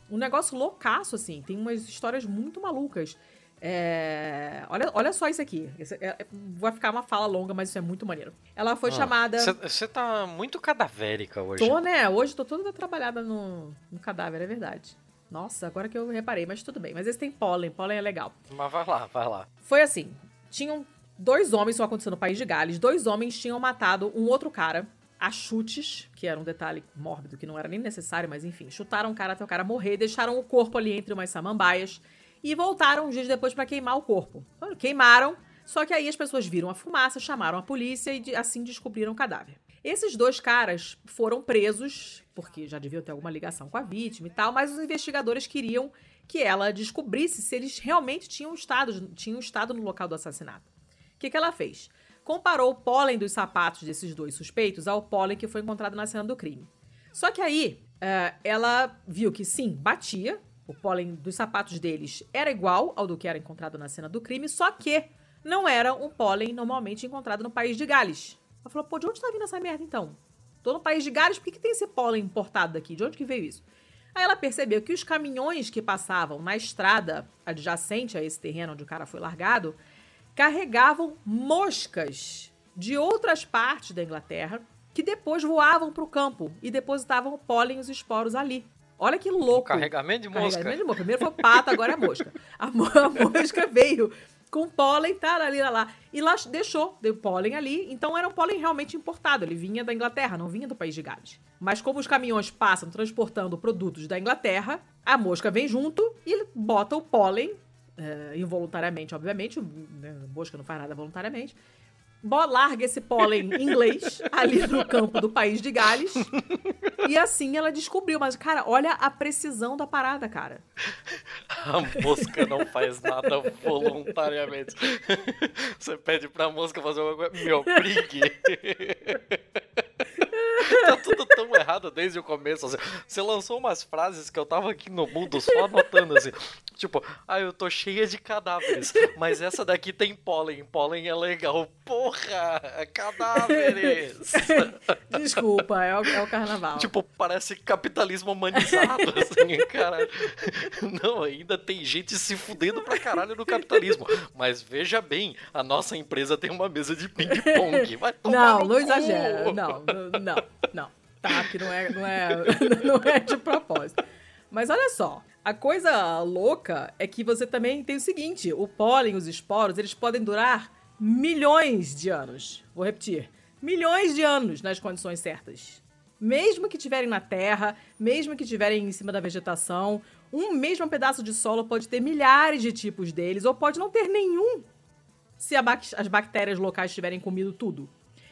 Um negócio loucaço, assim. Tem umas histórias muito malucas. É... Olha, olha só isso aqui. É, é, vai ficar uma fala longa, mas isso é muito maneiro. Ela foi ah, chamada. Você tá muito cadavérica hoje. Tô, né? Hoje tô toda trabalhada no, no cadáver, é verdade. Nossa, agora que eu reparei, mas tudo bem. Mas esse tem pólen, pólen é legal. Mas vai lá, vai lá. Foi assim: tinham dois homens, isso aconteceu no país de Gales, dois homens tinham matado um outro cara a chutes, que era um detalhe mórbido que não era nem necessário, mas enfim, chutaram o cara até o cara morrer, deixaram o corpo ali entre umas samambaias e voltaram uns dias depois para queimar o corpo. Queimaram, só que aí as pessoas viram a fumaça, chamaram a polícia e assim descobriram o cadáver. Esses dois caras foram presos, porque já deviam ter alguma ligação com a vítima e tal, mas os investigadores queriam que ela descobrisse se eles realmente tinham estado, tinham estado no local do assassinato. O que, que ela fez? Comparou o pólen dos sapatos desses dois suspeitos ao pólen que foi encontrado na cena do crime. Só que aí, uh, ela viu que sim, batia, o pólen dos sapatos deles era igual ao do que era encontrado na cena do crime, só que não era um pólen normalmente encontrado no país de Gales. Ela falou, pô, de onde tá vindo essa merda então? Tô no país de Gales, por que, que tem esse pólen importado daqui? De onde que veio isso? Aí ela percebeu que os caminhões que passavam na estrada adjacente a esse terreno onde o cara foi largado carregavam moscas de outras partes da Inglaterra que depois voavam para o campo e depositavam o pólen e os esporos ali. Olha que louco. Carregamento de mosca. Carregamento de mosca. Primeiro foi pato, agora é mosca. A, a mosca veio com pólen, tá ali, lá. E lá deixou, deu pólen ali. Então era um pólen realmente importado. Ele vinha da Inglaterra, não vinha do país de Gales. Mas como os caminhões passam transportando produtos da Inglaterra, a mosca vem junto e bota o pólen, é, involuntariamente, obviamente. Né, a mosca não faz nada voluntariamente larga esse pólen inglês ali no campo do país de Gales. e assim ela descobriu. Mas, cara, olha a precisão da parada, cara. A mosca não faz nada voluntariamente. Você pede pra mosca fazer uma coisa, me obrigue. tá tudo tão errado desde o começo. Assim. Você lançou umas frases que eu tava aqui no mundo só anotando assim. Tipo, ah, eu tô cheia de cadáveres, mas essa daqui tem pólen. Pólen é legal. Porra! Cadáveres! Desculpa, é o, é o carnaval. Tipo, parece capitalismo humanizado, assim, caralho. Não, ainda tem gente se fudendo pra caralho no capitalismo. Mas veja bem, a nossa empresa tem uma mesa de ping-pong. Não, não exagera. Não, não, não. Tá, que não é, não é, não é de propósito. Mas olha só, a coisa louca é que você também tem o seguinte: o pólen, os esporos, eles podem durar milhões de anos. Vou repetir: milhões de anos nas condições certas. Mesmo que tiverem na terra, mesmo que tiverem em cima da vegetação, um mesmo pedaço de solo pode ter milhares de tipos deles, ou pode não ter nenhum se as bactérias locais tiverem comido tudo.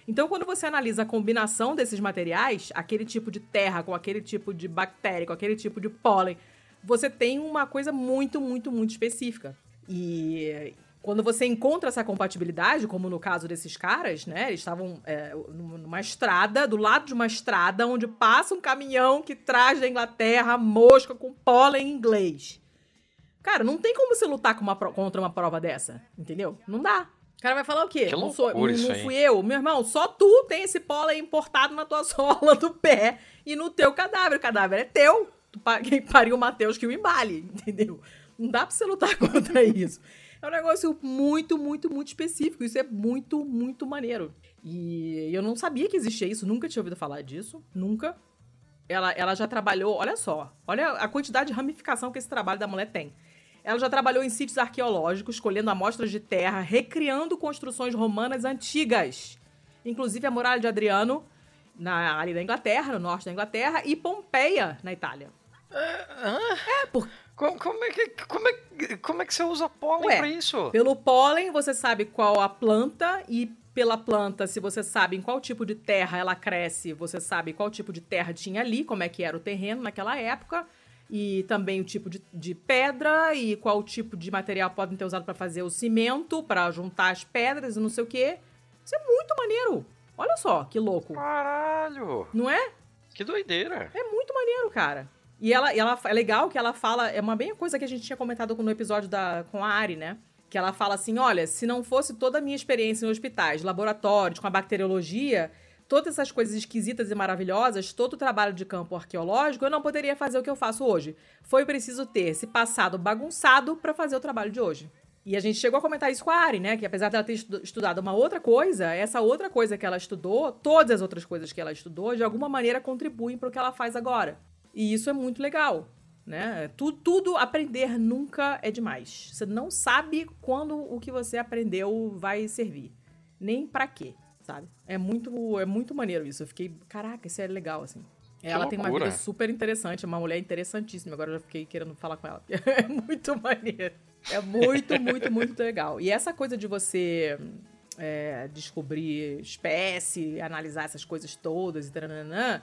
Então, quando você analisa a combinação desses materiais, aquele tipo de terra com aquele tipo de bactéria, com aquele tipo de pólen, você tem uma coisa muito, muito, muito específica. E quando você encontra essa compatibilidade, como no caso desses caras, né? Eles estavam é, numa estrada, do lado de uma estrada, onde passa um caminhão que traz da Inglaterra mosca com pólen inglês. Cara, não tem como você lutar uma, contra uma prova dessa, entendeu? Não dá. O cara vai falar o quê? Que não, sou, não fui eu. Meu irmão, só tu tem esse pólen importado na tua sola do pé e no teu cadáver. O cadáver é teu. Tu, quem pariu o Matheus que o embale, entendeu? Não dá pra você lutar contra isso. É um negócio muito, muito, muito específico. Isso é muito, muito maneiro. E eu não sabia que existia isso, nunca tinha ouvido falar disso. Nunca. Ela, ela já trabalhou, olha só, olha a quantidade de ramificação que esse trabalho da mulher tem. Ela já trabalhou em sítios arqueológicos, escolhendo amostras de terra, recriando construções romanas antigas. Inclusive a muralha de Adriano, na, ali na Inglaterra, no norte da Inglaterra, e Pompeia, na Itália. É, é por... Como, como, é que, como, é, como é que você usa pólen pra isso? Pelo pólen, você sabe qual a planta e pela planta, se você sabe em qual tipo de terra ela cresce, você sabe qual tipo de terra tinha ali, como é que era o terreno naquela época e também o tipo de, de pedra e qual tipo de material podem ter usado para fazer o cimento, para juntar as pedras e não sei o quê. Isso é muito maneiro. Olha só, que louco. Caralho! Não é? Que doideira. É muito maneiro, cara. E ela, ela é legal que ela fala, é uma bem coisa que a gente tinha comentado no episódio da, com a Ari, né? Que ela fala assim: olha, se não fosse toda a minha experiência em hospitais, laboratórios, com a bacteriologia, todas essas coisas esquisitas e maravilhosas, todo o trabalho de campo arqueológico, eu não poderia fazer o que eu faço hoje. Foi preciso ter esse passado bagunçado para fazer o trabalho de hoje. E a gente chegou a comentar isso com a Ari, né? Que apesar dela ter estudado uma outra coisa, essa outra coisa que ela estudou, todas as outras coisas que ela estudou, de alguma maneira contribuem para o que ela faz agora. E isso é muito legal, né? Tudo, tudo aprender nunca é demais. Você não sabe quando o que você aprendeu vai servir, nem para quê, sabe? É muito, é muito maneiro isso. Eu fiquei, caraca, isso é legal assim. Que ela loucura. tem uma vida super interessante, é uma mulher interessantíssima. Agora eu já fiquei querendo falar com ela. É muito maneiro. É muito, muito, muito legal. E essa coisa de você é, descobrir espécie, analisar essas coisas todas e taranã,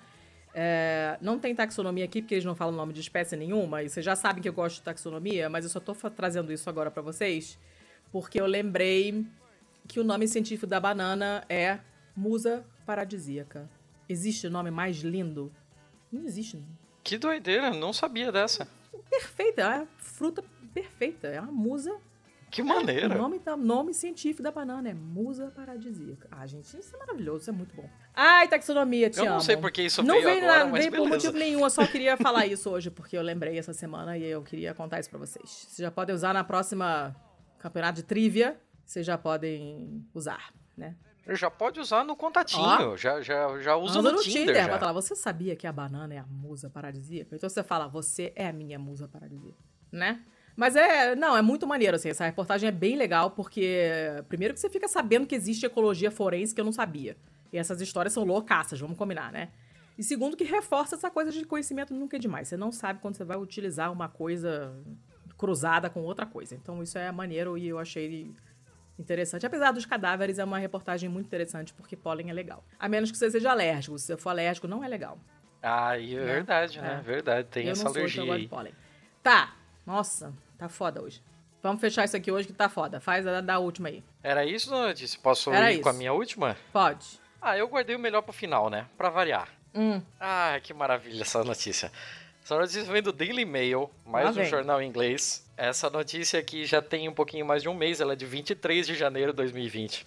é, não tem taxonomia aqui, porque eles não falam o nome de espécie nenhuma, e vocês já sabem que eu gosto de taxonomia, mas eu só tô trazendo isso agora para vocês, porque eu lembrei que o nome científico da banana é musa paradisíaca. Existe nome mais lindo? Não existe. Que doideira, não sabia dessa. Perfeita, é a fruta perfeita, é uma musa Que o maneira. nome, da- nome científico da banana é musa paradisíaca. Ah, gente, isso é maravilhoso, isso é muito bom. Ai, taxonomia, te Eu não amo. sei porque isso Não veio agora, nada, mas veio por motivo nenhum, eu só queria falar isso hoje, porque eu lembrei essa semana e eu queria contar isso pra vocês. Vocês já podem usar na próxima campeonato de trivia, vocês já podem usar, né? Já pode usar no contatinho, Ó. já, já, já usa Usa no, Tinder. já. bota lá, você sabia que a banana é a musa paradisíaca? Então você fala, você é a minha musa paradisíaca, né? Mas é, não, é muito maneiro, assim, essa reportagem é bem legal, porque primeiro que você fica sabendo que existe ecologia forense que eu não sabia. E essas histórias são loucaças, vamos combinar, né? E segundo que reforça essa coisa de conhecimento nunca é demais. Você não sabe quando você vai utilizar uma coisa cruzada com outra coisa. Então isso é maneiro e eu achei interessante. Apesar dos cadáveres, é uma reportagem muito interessante, porque pólen é legal. A menos que você seja alérgico. Se você for alérgico, não é legal. Ah, e é Né? verdade, né? É. Verdade, tem eu essa não sou, alergia então eu pólen. Tá. Nossa, tá foda hoje. Vamos fechar isso aqui hoje que tá foda. Faz a da última aí. Era isso, não disse? Posso Era ir com a isso. minha última? Pode. Ah, eu guardei o melhor pro final, né? Pra variar. Hum, Ah, que maravilha essa notícia. Essa notícia vem do Daily Mail, mais Lá um vem. jornal em inglês. Essa notícia aqui já tem um pouquinho mais de um mês, ela é de 23 de janeiro de 2020.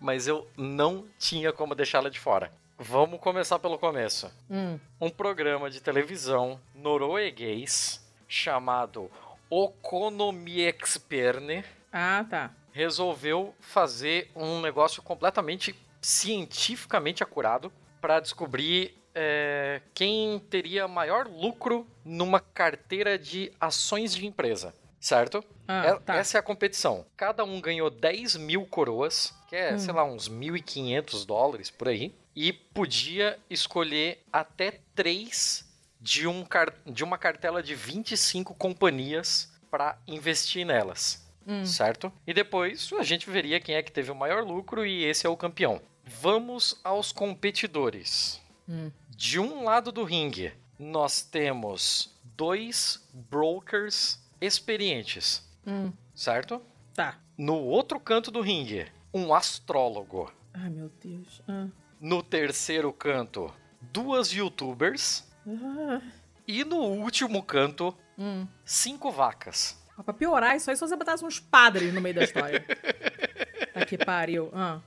Mas eu não tinha como deixá-la de fora. Vamos começar pelo começo. hum. Um programa de televisão norueguês chamado Okonomiexperne Ah, tá. resolveu fazer um negócio completamente cientificamente acurado para descobrir é, quem teria maior lucro numa carteira de ações de empresa, certo? Ah, É- tá. Essa é a competição. Cada um ganhou 10 mil coroas, que é, Hum. sei lá, uns 1.500 dólares por aí, e podia escolher até três de, um de uma cartela de 25 companhias para investir nelas Hum. certo? E depois a gente veria quem é que teve o maior lucro e esse é o campeão. Vamos aos competidores. Hum. De um lado do ringue, nós temos dois brokers experientes, Hum. certo? Tá. No outro canto do ringue, um astrólogo. Ai, meu Deus. Ah. No terceiro canto, duas youtubers. Ah. E no último canto, Hum. cinco vacas. Ah, Pra piorar isso aí, só você botasse uns padres no meio da história. tá que pariu. Ah.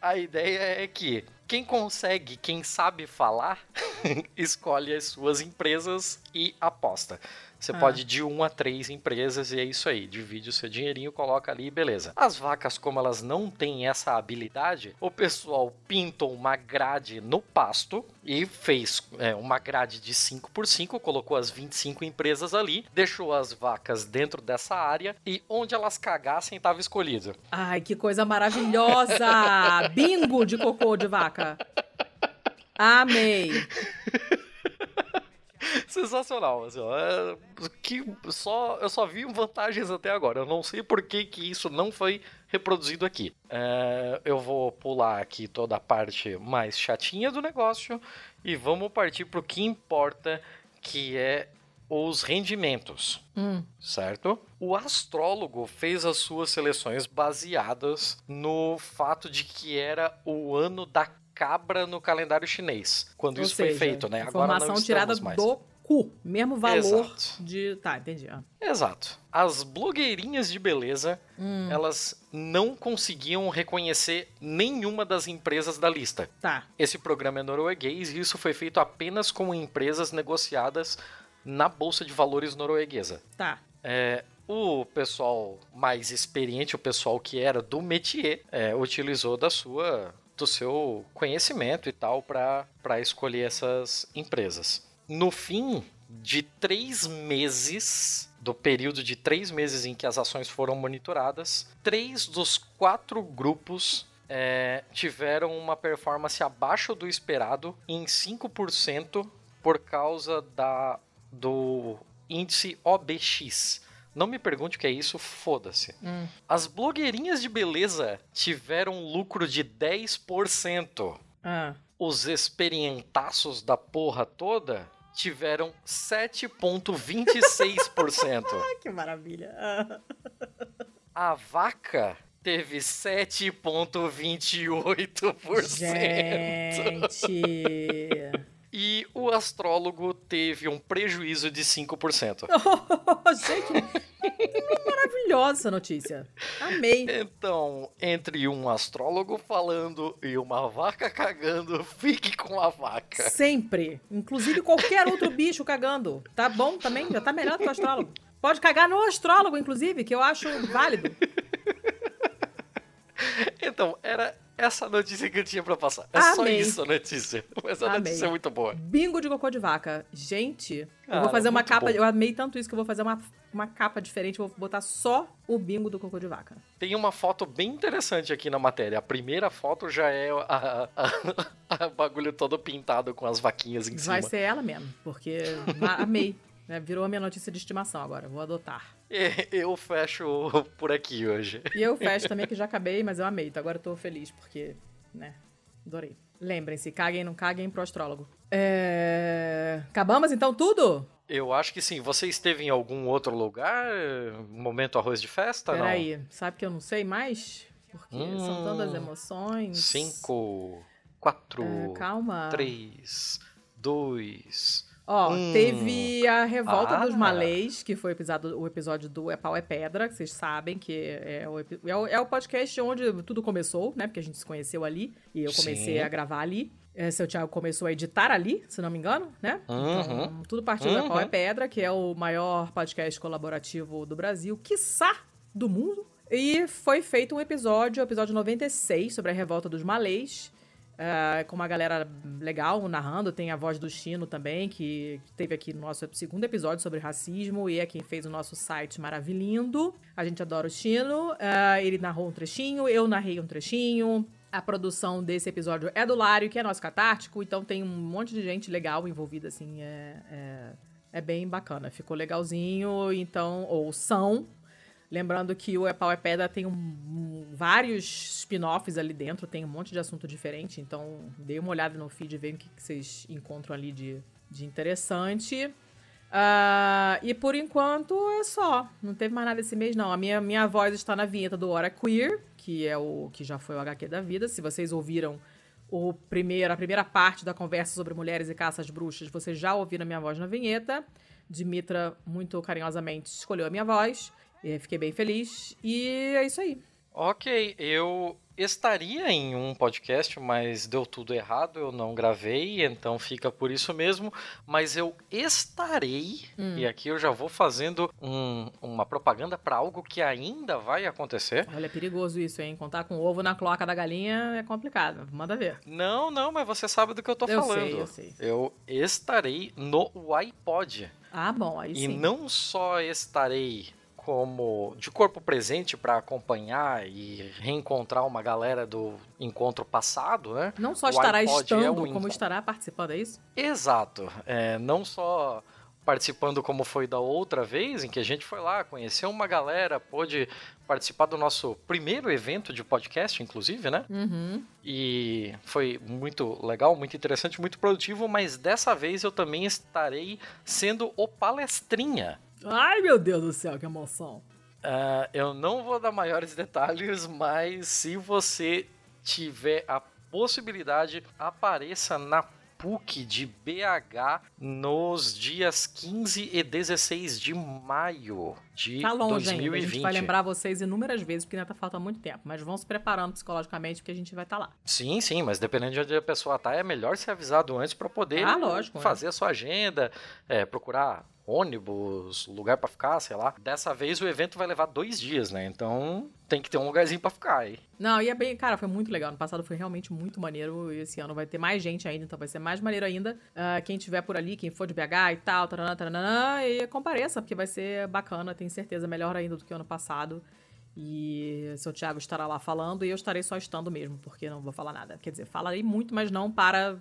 A ideia é que quem consegue, quem sabe falar, escolhe as suas empresas e aposta. Você Ah. pode ir de um a três empresas e é isso aí. Divide o seu dinheirinho, coloca ali e beleza. As vacas, como elas não têm essa habilidade, o pessoal pintou uma grade no pasto e fez é, uma grade de 5 por 5 colocou as 25 empresas ali, deixou as vacas dentro dessa área e onde elas cagassem estava escolhido. Ai, que coisa maravilhosa! Bingo de cocô de vaca. Amei. Sensacional, assim, ó, é, que só, eu só vi vantagens até agora. Eu não sei por que, que isso não foi reproduzido aqui. É, eu vou pular aqui toda a parte mais chatinha do negócio e vamos partir para o que importa, que é os rendimentos, Hum. certo? O astrólogo fez as suas seleções baseadas no fato de que era o ano da cabra no calendário chinês, quando Ou isso seja, foi feito, né? Informação Agora não tirada mais. do cu. Mesmo valor Exato. de. Tá, entendi. Ah. Exato. As blogueirinhas de beleza, Hum, elas não conseguiam reconhecer nenhuma das empresas da lista. tá. Esse programa é norueguês e isso foi feito apenas com empresas negociadas na Bolsa de Valores norueguesa. Tá. É, o pessoal mais experiente, o pessoal que era do métier, é, utilizou da sua, do seu conhecimento e tal para escolher essas empresas. No fim de três meses, do período de três meses em que as ações foram monitoradas, três dos quatro grupos é, tiveram uma performance abaixo do esperado em 5% por causa da, do índice OBX. Não me pergunte o que é isso, foda-se. Hum. As blogueirinhas de beleza tiveram um lucro de 10%. Ah. Os experientaços da porra toda tiveram 7,26%. Ai, que maravilha. Ah. A vaca teve 7,28%. Gente. E o astrólogo teve um prejuízo de 5%. Gente, que maravilhosa essa notícia. Amei. Então, entre um astrólogo falando e uma vaca cagando, fique com a vaca. Sempre. Inclusive qualquer outro bicho cagando. Tá bom também? Já tá melhor do que o astrólogo. Pode cagar no astrólogo, inclusive, que eu acho válido. Então, era essa notícia que eu tinha pra passar. É só Amei. isso a notícia. Mas a Amei. notícia é muito boa. Bingo de cocô de vaca. Gente, eu Cara, vou fazer uma capa. bom. Eu amei tanto isso que eu vou fazer uma, uma capa diferente. Vou botar só o bingo do cocô de vaca. Tem uma foto bem interessante aqui na matéria. A primeira foto já é a, a- a bagulho todo pintado com as vaquinhas em Vai cima. ser ela mesmo, porque amei. né? Virou a minha notícia de estimação agora. Vou adotar. Eu fecho por aqui hoje. E eu fecho também, que já acabei, mas eu amei. Então agora eu tô feliz, porque, né? Adorei. Lembrem-se, caguem, não caguem pro astrólogo. É... Acabamos então tudo? Eu acho que sim. Você esteve em algum outro lugar? Momento arroz de festa? Não? Peraí, sabe que eu não sei mais? Porque são Hum. tantas emoções. Cinco, quatro, É, calma. três, dois. Ó, Hum. teve a Revolta Ah. dos Malês, que foi o episódio, o episódio do É Pau é Pedra, que vocês sabem que é o, é o, é o podcast onde tudo começou, né? Porque a gente se conheceu ali e eu comecei Sim. a gravar ali. É, seu Thiago começou a editar ali, se não me engano, né? Uhum. Então, tudo partiu do É Pau é Uhum. Pedra, que é o maior podcast colaborativo do Brasil, quiçá do mundo. E foi feito um episódio, o episódio 96, sobre a Revolta dos Malês. Ah, com uma galera legal narrando, tem a voz do Chino também, que teve aqui no nosso segundo episódio sobre racismo e é quem fez o nosso site maravilhindo. A gente adora o Chino. ah, ele narrou um trechinho, eu narrei um trechinho. A produção desse episódio é do Lário, que é nosso catártico, então tem um monte de gente legal envolvida, assim, é, é, é bem bacana. Ficou legalzinho, então, ou são. Lembrando que o É Pau é Pedra tem um- vários spin-offs ali dentro, tem um monte de assunto diferente, então dê uma olhada no feed e veja o que, que vocês encontram ali de, de interessante. Ah, e por enquanto é só. Não teve mais nada esse mês, não. A minha, minha voz está na vinheta do Hora Queer, que é o que já foi o HQ da vida. Se vocês ouviram o primeiro, a primeira parte da conversa sobre mulheres e caças bruxas, vocês já ouviram a minha voz na vinheta. Dimitra, muito carinhosamente, escolheu a minha voz. E fiquei bem feliz. E é isso aí. Ok, eu estaria em um podcast, mas deu tudo errado, eu não gravei, então fica por isso mesmo. Mas eu estarei, Hum. e aqui eu já vou fazendo um- uma propaganda para algo que ainda vai acontecer. Olha, é perigoso isso, hein? Contar com ovo na cloaca da galinha é complicado. Manda ver. Não, não, mas você sabe do que eu tô eu falando. sei, eu sei. Eu estarei no iPod. Ah, bom, aí E sim. não só estarei como de corpo presente para acompanhar e reencontrar uma galera do encontro passado, né? Não só o estará iPod é estando, um como estará participando, é isso? Exato. É, não só participando como foi da outra vez, em que a gente foi lá, conheceu uma galera, pôde participar do nosso primeiro evento de podcast, inclusive, né? Uhum. E foi muito legal, muito interessante, muito produtivo, mas dessa vez eu também estarei sendo o palestrinha. Ai, meu Deus do céu, que emoção. Ah, eu não vou dar maiores detalhes, mas se você tiver a possibilidade, apareça na PUC de BH nos dias 15 e 16 de maio de tá longe 2020. Ainda. A gente vai lembrar vocês inúmeras vezes, porque ainda tá faltando muito tempo. Mas vão se preparando psicologicamente, porque a gente vai estar tá lá. Sim, sim, mas dependendo de onde a pessoa tá, é melhor ser avisado antes para poder ah, lógico, fazer é. a sua agenda, é, procurar ônibus, lugar para ficar, sei lá. Dessa vez o evento vai levar dois dias, né? Então tem que ter um lugarzinho para ficar aí. Não, e é bem, cara, foi muito legal. No passado foi realmente muito maneiro. E esse ano vai ter mais gente ainda, então vai ser mais maneiro ainda. Uh, quem tiver por ali, quem for de BH e tal, taranã, taranã, e compareça, porque vai ser bacana, tenho certeza, melhor ainda do que o ano passado. E seu Thiago estará lá falando e eu estarei só estando mesmo, porque não vou falar nada. Quer dizer, falarei muito, mas não para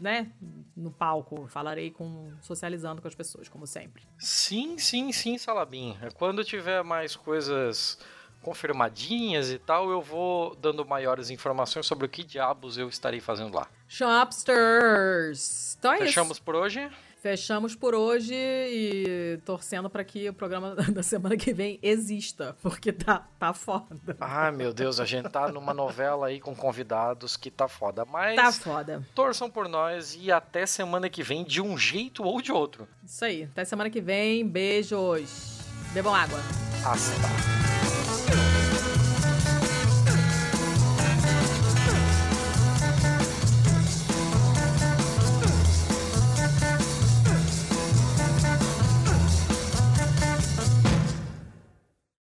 né, no palco. Falarei com socializando com as pessoas, como sempre. Sim, sim, sim, Salabim. Quando tiver mais coisas confirmadinhas e tal, eu vou dando maiores informações sobre o que diabos eu estarei fazendo lá. Shopsters! Então é Fechamos isso. por hoje? Fechamos por hoje e torcendo para que o programa da semana que vem exista, porque tá, tá foda. Ai, meu Deus, a gente tá numa novela aí com convidados que tá foda. Mas. Tá foda. Torçam por nós e até semana que vem, de um jeito ou de outro. Isso aí. Até semana que vem. Beijos. Bebam água. Hasta.